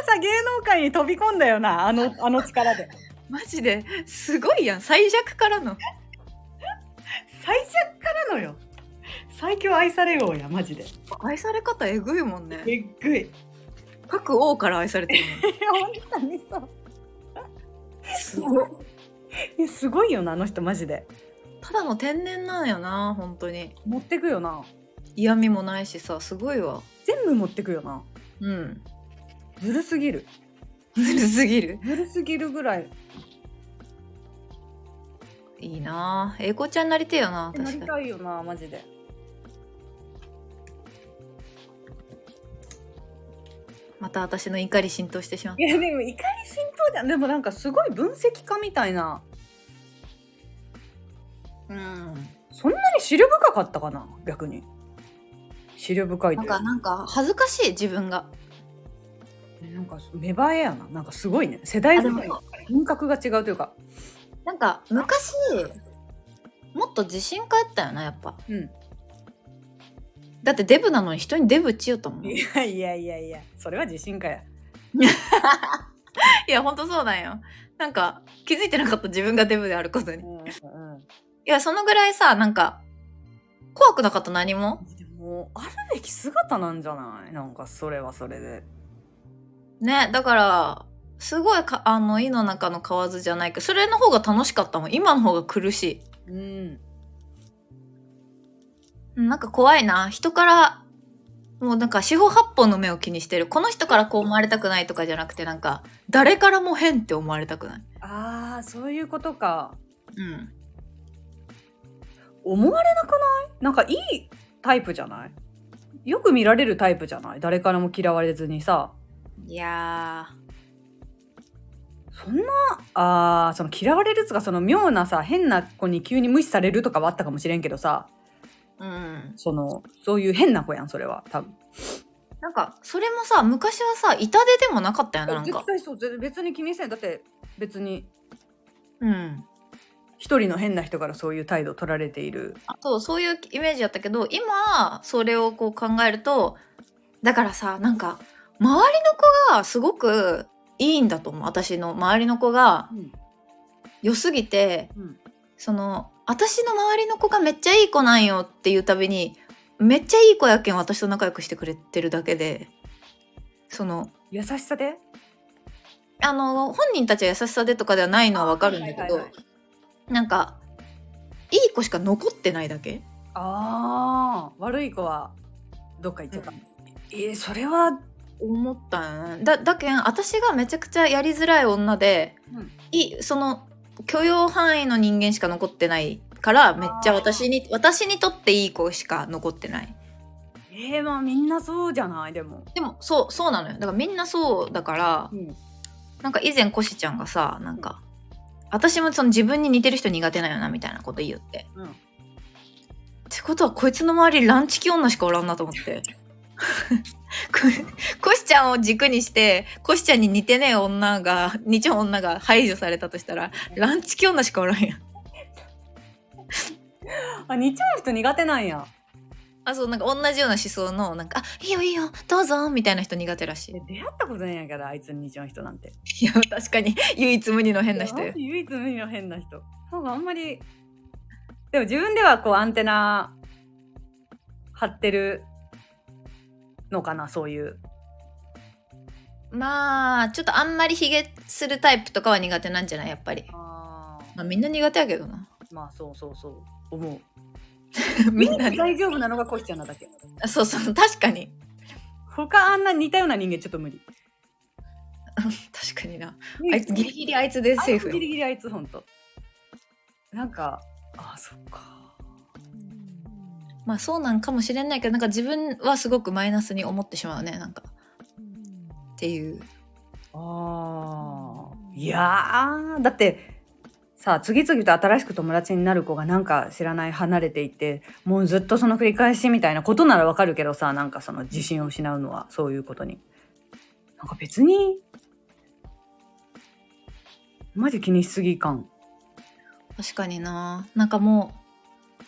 さ芸能界に飛び込んだよなあの あの力で。マジですごいやん。最弱からの。最弱からのよ。最強愛されようやマジで。愛され方えぐいもんね。えっぐい各王から愛されてる本当にそう。のすごい。いやすごいよなあの人マジで。ただの天然なんよな本当に。持ってくよな。嫌味もないしさすごいわ。全部持ってくよな。うん。ずるすぎる。ずるすぎる？ずるすぎるぐらい。いいな。英子ちゃんになりてえよななり確かに。たいよなマジでまた私の怒り浸透してしまっいやでも怒り浸透じゃん。でもなんかすごい分析家みたいな。たうん。そんなに資料深かったかな？逆に。資料深いなんかなんか恥ずかしい自分が。なんか芽生えやな。なんかすごいね。世代あでもごとに品格が違うというか。なんか昔もっと自信家やったよなやっぱ。うんだってデブなのに人にデブちよったもんいやいやいやいや。それは自信家や いやほんとそうなんよ。なんか気づいてなかった自分がデブであることに。いうんうん。やそのぐらいさなんか怖くなかった何も？でもあるべき姿なんじゃない？なんかそれはそれで。ねだからすごいかあの胃の中の蛙じゃないけどそれの方が楽しかったもん。今の方が苦しい。うんうんなんか怖いな。人からもうなんか四方八方の目を気にしてる。この人からこう思われたくないとかじゃなくてなんか誰からも変って思われたくない。ああそういうことか。うん。思われなくない？なんかいいタイプじゃない？よく見られるタイプじゃない？誰からも嫌われずにさ。いやそんなあーその嫌われるっつうかその妙なさ変な子に急に無視されるとかはあったかもしれんけどさ。ーうん。そのそういう変な子やんそれは多分。なんかそれもさ昔はさ痛手でもなかったよななんか。別に気にせん。だって別にうん。一人の変な人からそういう態度を取られている。あそうそういうイメージやったけど今それをこう考えるとだからさなんか周りの子がすごくいいんだと思う。私の周りの子がうん。良すぎてうん。その私の周りの子がめっちゃいい子なんよっていうたびにめっちゃいい子やけん私と仲良くしてくれてるだけで。その優しさで？あの本人たちは優しさでとかではないのはわかるんだけど、はいはいはいなんかいい子しか残ってないだけ。あー悪い子はどっか行っちゃった、えーそれは思ったん。だだけん私がめちゃくちゃやりづらい女で、うん。いその許容範囲の人間しか残ってないからめっちゃ私に私にとっていい子しか残ってない。えー、まあみんなそうじゃない？でも、でもそうそうなのよ。だからみんなそうだからうん、なんか以前コシちゃんがさなんか私もその自分に似てる人苦手なんよなみたいなこと言って。うん、ってことはこいつの周りランチキ女しかおらんなと思って。こ コシちゃんを軸にしてコシちゃんに似てねえ女が似ちゃう女が排除されたとしたらランチキ女しかおらんやん。あ似ちゃう人苦手なんや。あそうなんか同じような思想のなんか「あいいよいいよどうぞ」みたいな人苦手らしえ出会ったことないんやからあいつに似ちゃう人なんて。いいや確かに唯一無二の変な人唯一無二の変な人。なんかあんまりでも自分ではこうアンテナ張ってるのかなそういう。まあちょっとあんまりヒゲするタイプとかは苦手なんじゃないやっぱり、あまあ、みんな苦手やけどな。まあそうそうそう。思うみんな大丈夫なのがコシちゃんなだけ。あそうそう確かに。他あんな似たような人間ちょっと無理。確かにな。あいつギリギリあいつでセーフギリギリあいつほんと。なんかあそっかまあそうなんかもしれないけどなんか自分はすごくマイナスに思ってしまうねなんか。っていう。あーいやーだってさあ次々と新しく友達になる子がなんか知らない離れていってもうずっとその繰り返しみたいなことならわかるけどさなんかその自信を失うのはそういうことに。なんか別にマジ気にしすぎ感。確かにな。なんかもう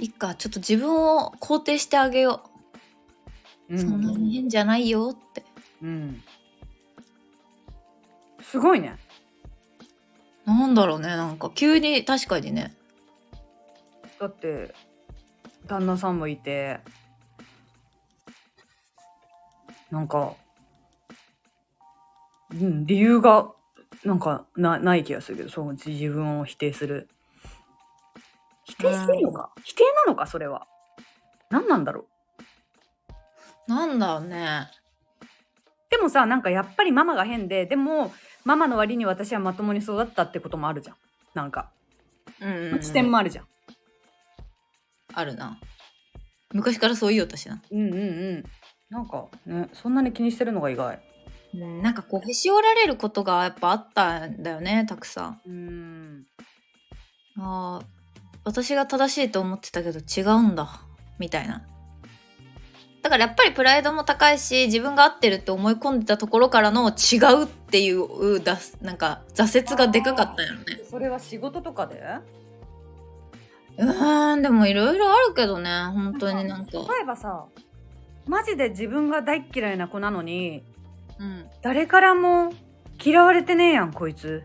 いっかちょっと自分を肯定してあげよう、うそんなに変じゃないよって。うん。すごいね。なんだろうねなんか急に確かにね。だって旦那さんもいて。なんかうん、理由がなんかなない気がするけどそう自分を否定する否定してるのか、否定なのか？それは。何なんだろう？なんだろうね。でもさなんかやっぱりママが変ででもママの割に私はまともに育ったってこともあるじゃん。なんか、うんうんうん。視点もあるじゃん。あるな。昔からそう言おうとしな、うんうんうん。なんかねそんなに気にしてるのが意外。うん、なんかこうへし折られることがやっぱあったんだよねたくさん。うん。あー私が正しいと思ってたけど違うんだみたいな。だからやっぱりプライドも高いし自分が合ってるって思い込んでたところからの違うっていうだなんか挫折がでかかったんやろね。それは仕事とかで？うーんでもいろいろあるけどね本当になんか。例えばさマジで自分が大っ嫌いな子なのにうん。誰からも嫌われてねえやんこいつ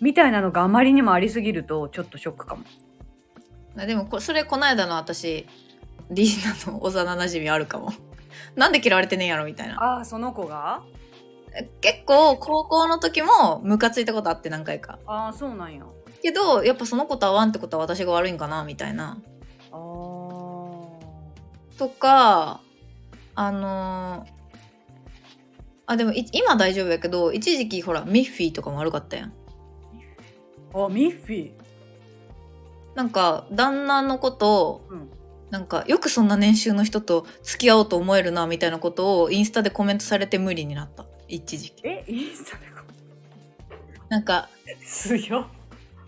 みたいなのがあまりにもありすぎるとちょっとショックかも。あでもこそれこの間の私リーナの幼なじみあるかも。なんで嫌われてねえんやろみたいな。ああその子が？結構高校の時もムカついたことあって何回か。ああそうなんや。けどやっぱその子と合わんってことは私が悪いんかなみたいな。あー。とかあのーあでもい今大丈夫やけど一時期ほらミッフィーとかも悪かったやんあミッフィー。なんか旦那のことをうん。なんかよくそんな年収の人と付き合おうと思えるなみたいなことをインスタでコメントされて無理になった。一時期。えインスタでなんか強っ。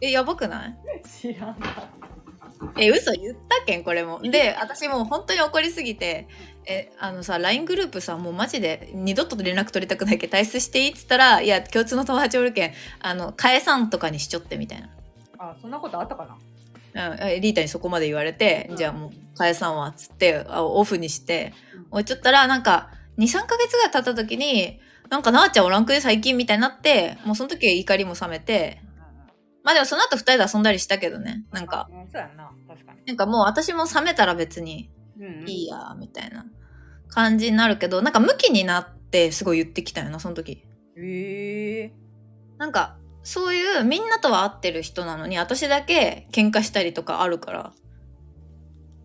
えやばくない？知らん。だえ嘘言ったけんこれも。で私もう本当に怒りすぎてえあのさ LINE グループさもうマジで二度と連絡取りたくないけん退出していいっつったらいや共通の友達おるけんあの返さんとかにしちょってみたいな。あそんなことあったかな？うん、えリータにそこまで言われて、うん。じゃあもう返さんわっつってあオフにしてうん。置いちゃったらなんか23ヶ月ぐらい経った時になんかなあちゃんおらんくで最近みたいになってもうその時怒りも冷めてまあでもその後2人で遊んだりしたけどねなんか。うんそうやんな確かに。なんかもう私も冷めたら別にうんいいやみたいな感じになるけどなんかムキになってすごい言ってきたよなその時。へえなんかそういうみんなとは合ってる人なのに私だけ喧嘩したりとかあるから。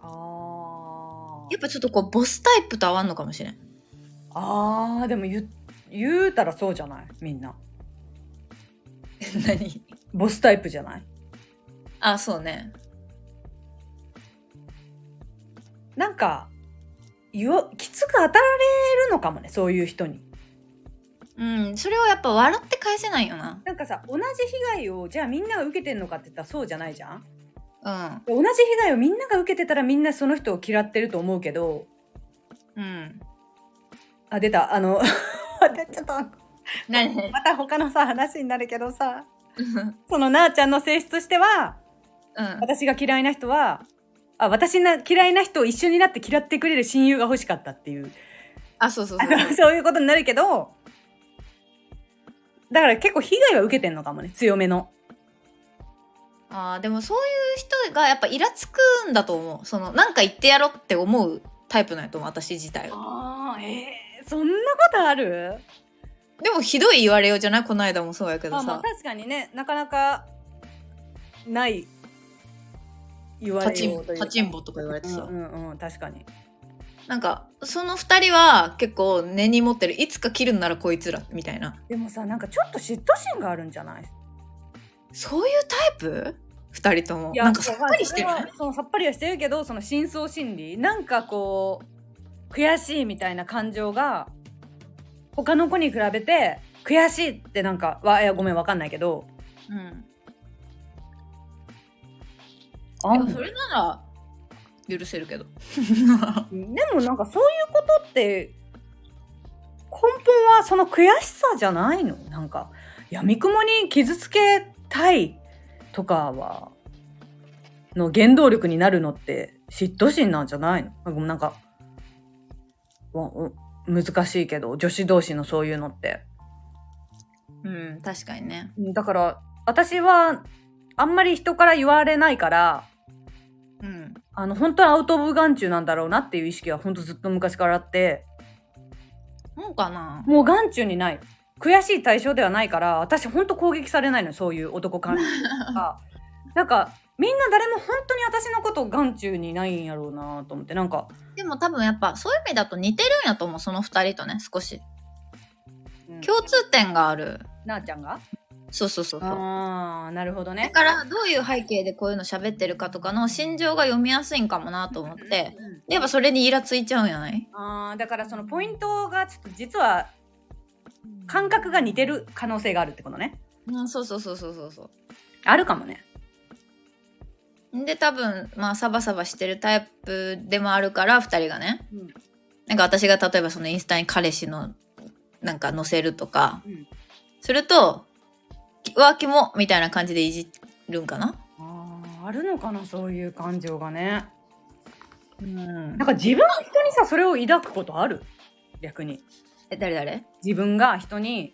あやっぱちょっとこうボスタイプと合わんのかもしれん。あーでも言言うたらそうじゃない？みんな。何？ボスタイプじゃない？あそうねなんか言わきつく当たられるのかもねそういう人に。うんそれをやっぱ笑って返せないよな。なんかさ同じ被害をじゃあみんなが受けてんのかって言ったらそうじゃないじゃん。うん。同じ被害をみんなが受けてたらみんなその人を嫌ってると思うけど。うん。あ出た。あの ちょっと。何？また他のさ話になるけどさ。そのなあちゃんの性質としてはうん。私が嫌いな人はあ私が嫌いな人を一緒になって嫌ってくれる親友が欲しかったっていう。あそうそうあそう。のそういうことになるけどだから結構被害は受けてんのかもね強めの。あーでもそういう人がやっぱイラつくんだと思う。そのなんか言ってやろって思うタイプなんやと思う私自体は。ああえー、そんなことある？でもひどい言われようじゃない？この間もそうやけどあまあさ確かにねなかなかない言われようという立ちんぼとか言われてさ、うんうんうん確かに。なんかその二人は結構根に持ってるいつか切るんならこいつらみたいな。でもさなんかちょっと嫉妬心があるんじゃない？そういうタイプ？二人とも。なんかさっぱりしてる。そのさっぱりはしてるけどその深層心理。なんかこう悔しいみたいな感情が他の子に比べて悔しいってなんかわいやごめんわかんないけど。うんあでもそれなら許せるけど。でもなんかそういうことって根本はその悔しさじゃないの？なんか闇雲に傷つけたいとかはの原動力になるのって嫉妬心なんじゃないの？なんか難しいけど女子同士のそういうのって。うん確かにね。だから私はあんまり人から言われないからうんあの本当はアウト・オブ・眼中なんだろうなっていう意識は本当ずっと昔からあって。そうかな。もう眼中にない。悔しい対象ではないから私ほんと攻撃されないのよそういう男関係とか。なんかみんな誰も本当に私のこと眼中にないんやろうなと思って。なんか、でも多分やっぱそういう意味だと似てるんやと思うその二人とね少し。うん。共通点がある。なあちゃんが？そうそうそうそう。ああなるほどだねからどういう背景でこういうの喋ってるかとかの心情が読みやすいんかもなと思って。うんうんやっぱそれにイラついちゃうんやないあーだからそのポイントがちょっと実は感覚が似てる可能性があるってことね。うんそうそうそうそうそうそあるかもね。うで多分まあサバサバしてるタイプでもあるから二人がね。うん。なんか私が例えばそのインスタに彼氏のなんか載せるとか。うん。すると「うわキモ」みたいな感じでいじるんかな？あーあるのかなそういう感情がね。うん。なんか自分が人にさそれを抱くことある？逆に。え誰誰？自分が人に、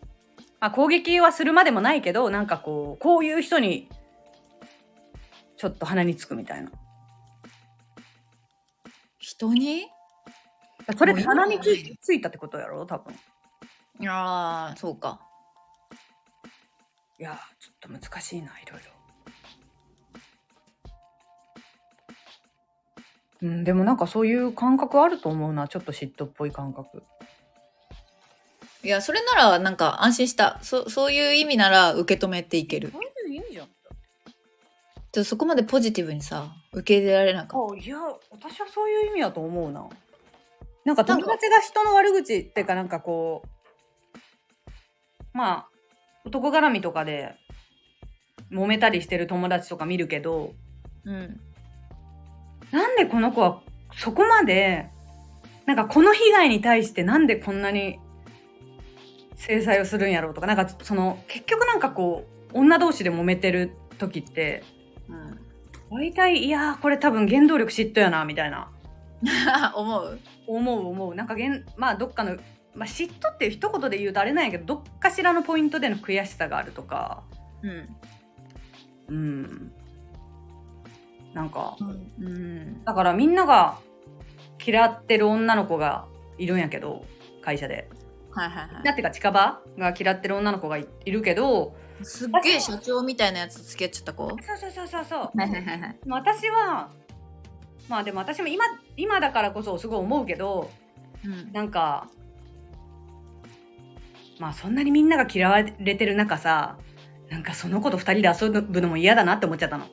まあ、攻撃はするまでもないけどなんかこうこういう人にちょっと鼻につくみたいな。人に？それ鼻についついたってことやろ多分。ああそうかいやちょっと難しいないろいろ。うんでもなんかそういう感覚あると思うなちょっと嫉妬っぽい感覚。いやそれならなんか安心した。そそういう意味なら受け止めていける。そういう意味じゃん。ちょっとそこまでポジティブにさ受け入れられなかっあいや私はそういう意味だと思うな。なんか友達が人の悪口っていうかなんかこうまあ男絡みとかで揉めたりしてる友達とか見るけどたうん。なんでこの子はそこまでなんかこの被害に対してなんでこんなに制裁をするんやろうとかなんかその結局なんかこう女同士で揉めてる時ってうん大体いやーこれ多分原動力嫉妬やなみたいな。思う？思う思う。なんかげんまあどっかの、まあ、嫉妬っていう一言で言うとあれなんやけどどっかしらのポイントでの悔しさがあるとか。うん。うん。なんかうん。だからみんなが嫌ってる女の子がいるんやけど会社で。はいはいはだってか近場が嫌ってる女の子がいいるけどいすっげえ社長みたいなやつと付き合っちゃった子？はそうそうそうそうそう。いはいはいはい。私はまあでも私も今今だからこそすごい思うけどうん。なんかまあそんなにみんなが嫌われてる中さなんかその子と二人で遊ぶのも嫌だなって思っちゃったの。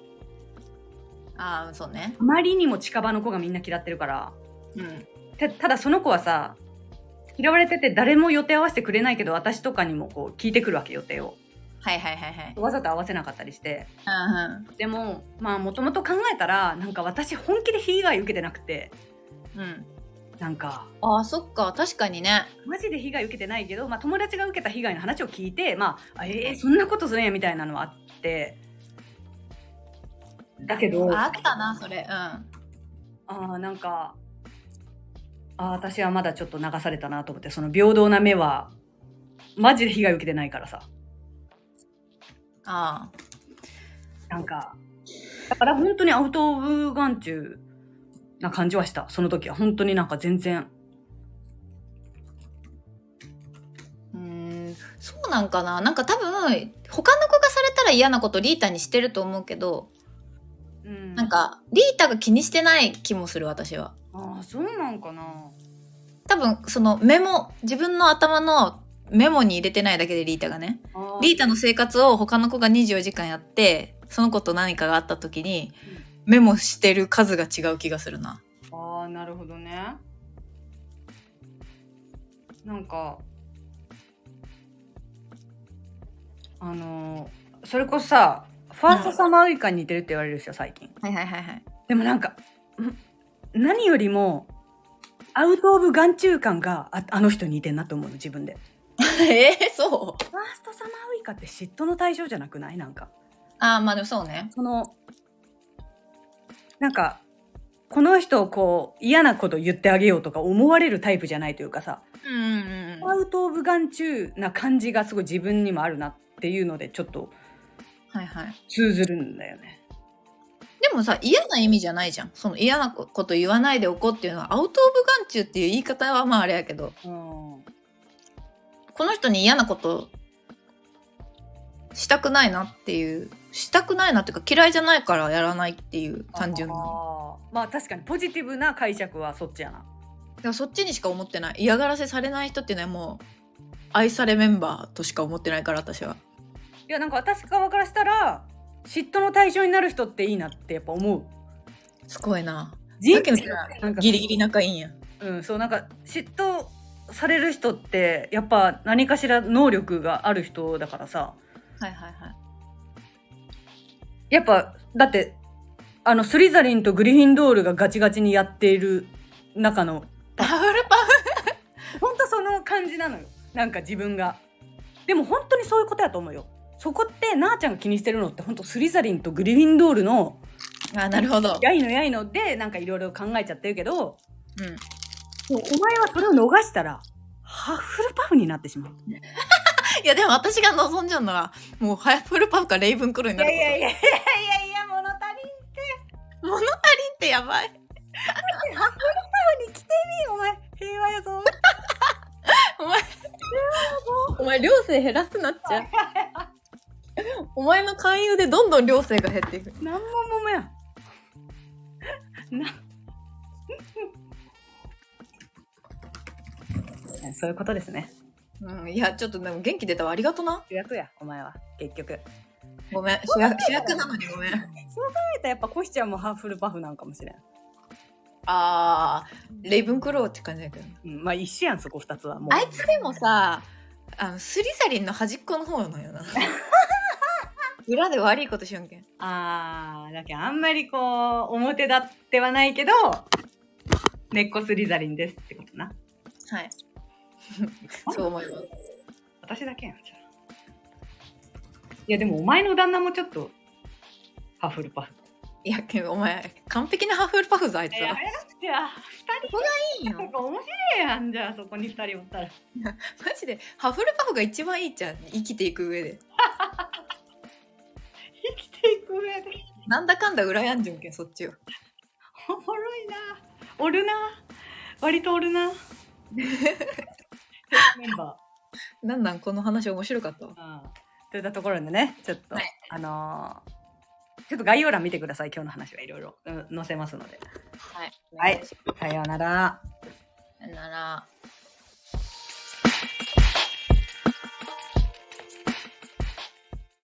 ああそうね。あまりにも近場の子がみんな嫌ってるから。うん。たただその子はさ嫌われてて誰も予定合わせてくれないけど私とかにもこう聞いてくるわけ予定を。はいはいはいはい。わざと合わせなかったりして。うん。でもまあもともと考えたらなんか私本気で被害受けてなくて。うんなんか。ああそっか。確かにね。マジで被害受けてないけど、まあ、友達が受けた被害の話を聞いて、まあ、あえー、そんなことするんやみたいなのはあって。だけど。ああったなそれ。うん。ーなんかあー私はまだちょっと流されたなと思ってその平等な目はマジで被害受けてないからさ。あなんかだから本当にアウト・オブ・眼中な感じはした。その時は。本当になんか全然。ーうーん。そうなんかな。なんか多分他の子がされたら嫌なことリータにしてると思うけどうん。なんかリータが気にしてない気もする私は。ああそうなんかな。多分そのメモ自分の頭のメモに入れてないだけでリータがね。リータの生活を他の子が24時間やってその子と何かがあった時にメモしてる数が違う気がするな。ああなるほどね。なんかあのーそれこそさファーストサマーウイカに似てるって言われるでしょ最近。はいはいはいはい。でもなんかん何よりもアウト・オブ・眼中感がああの人に似てんなと思うの自分で。えー、そう？ファーストサマーウイカって嫉妬の対象じゃなくない？なんか。あーまあでもそうね。そのなんかこの人をこう嫌なこと言ってあげようとか思われるタイプじゃないというかさうんうんうん。アウト・オブ・眼中な感じがすごい自分にもあるなっていうのでちょっとはいはい。通ずるんだよね。でもさ嫌な意味じゃないじゃん。その嫌なこと言わないでおこうっていうのはアウト・オブ・眼中っていう言い方はまああれやけどうん、この人に嫌なことしたくないなっていうしたくないなっていうか嫌いじゃないからやらないっていう単純なまあ確かにポジティブな解釈はそっちやな。でもそっちにしか思ってない。嫌がらせされない人っていうのはもう愛されメンバーとしか思ってないから私は。いやなんか私側からしたら嫉妬の対象になる人っていいなってやっぱ思う。すごいな。人だけどさなんかギリギリ仲いいんや。うんそうなんか嫉妬される人ってやっぱ何かしら能力がある人だからさ。はいはいはいやっぱだってあのスリザリンとグリフィンドールがガチガチにやっている中のパフルパフほんとその感じなのよ。なんか自分が。でも本当にそういうことやと思うよ。そこってなあちゃんが気にしてるのって本当スリザリンとグリフィンドールのあなるほど。やいのやいのでなんかいろいろ考えちゃってるけどうん。お前はそれを逃したらハッフルパフになってしまう いやでも私が望んじゃうのはもうハイフルパフかレイブンクローになること。いやいやいやいやいや物足りんって物足りんってやばいハッフルパフに来てみお前平和やぞお前お前寮生減らすなっちゃうお前の勧誘でどんどん寮生が減っていくなんもももやんなそういうことですねうんいやちょっとでも元気出たわ。ありがとな。主役やお前は。結局。ごめん。主役主役なのにごめん。そう考えたらやっぱコシちゃんもハッフルパフなんかもしれん、あーレイブンクローって感じだけど。うん、まあ一緒やんそこ二つは。もう。あいつでもさあのスリザリンの端っこの方なのよな。裏で悪いことしよんけん。あーだけどあんまりこう表立ってはないけど根っこスリザリンですってことな。はい そう思います。私だけやんじゃあ。いやでもお前の旦那もちょっとハッフルパフ。いやけどお前完璧なハッフルパフぞあいついやはじゃあ二人いいよなんか面白いやんじゃあそこに二人おったら。マジでハッフルパフが一番いいじゃん生きていく上で。生きていく上で。なんだかんだ羨んじゅんけんそっちをおもろいな。おるな。割とおるなメンバなんなん？この話面白かった？わといったところでねちょっと、はい。あのーちょっと概要欄見てください今日の話は。いろいろうん載せますので。はい。はい。さようなら。さよなら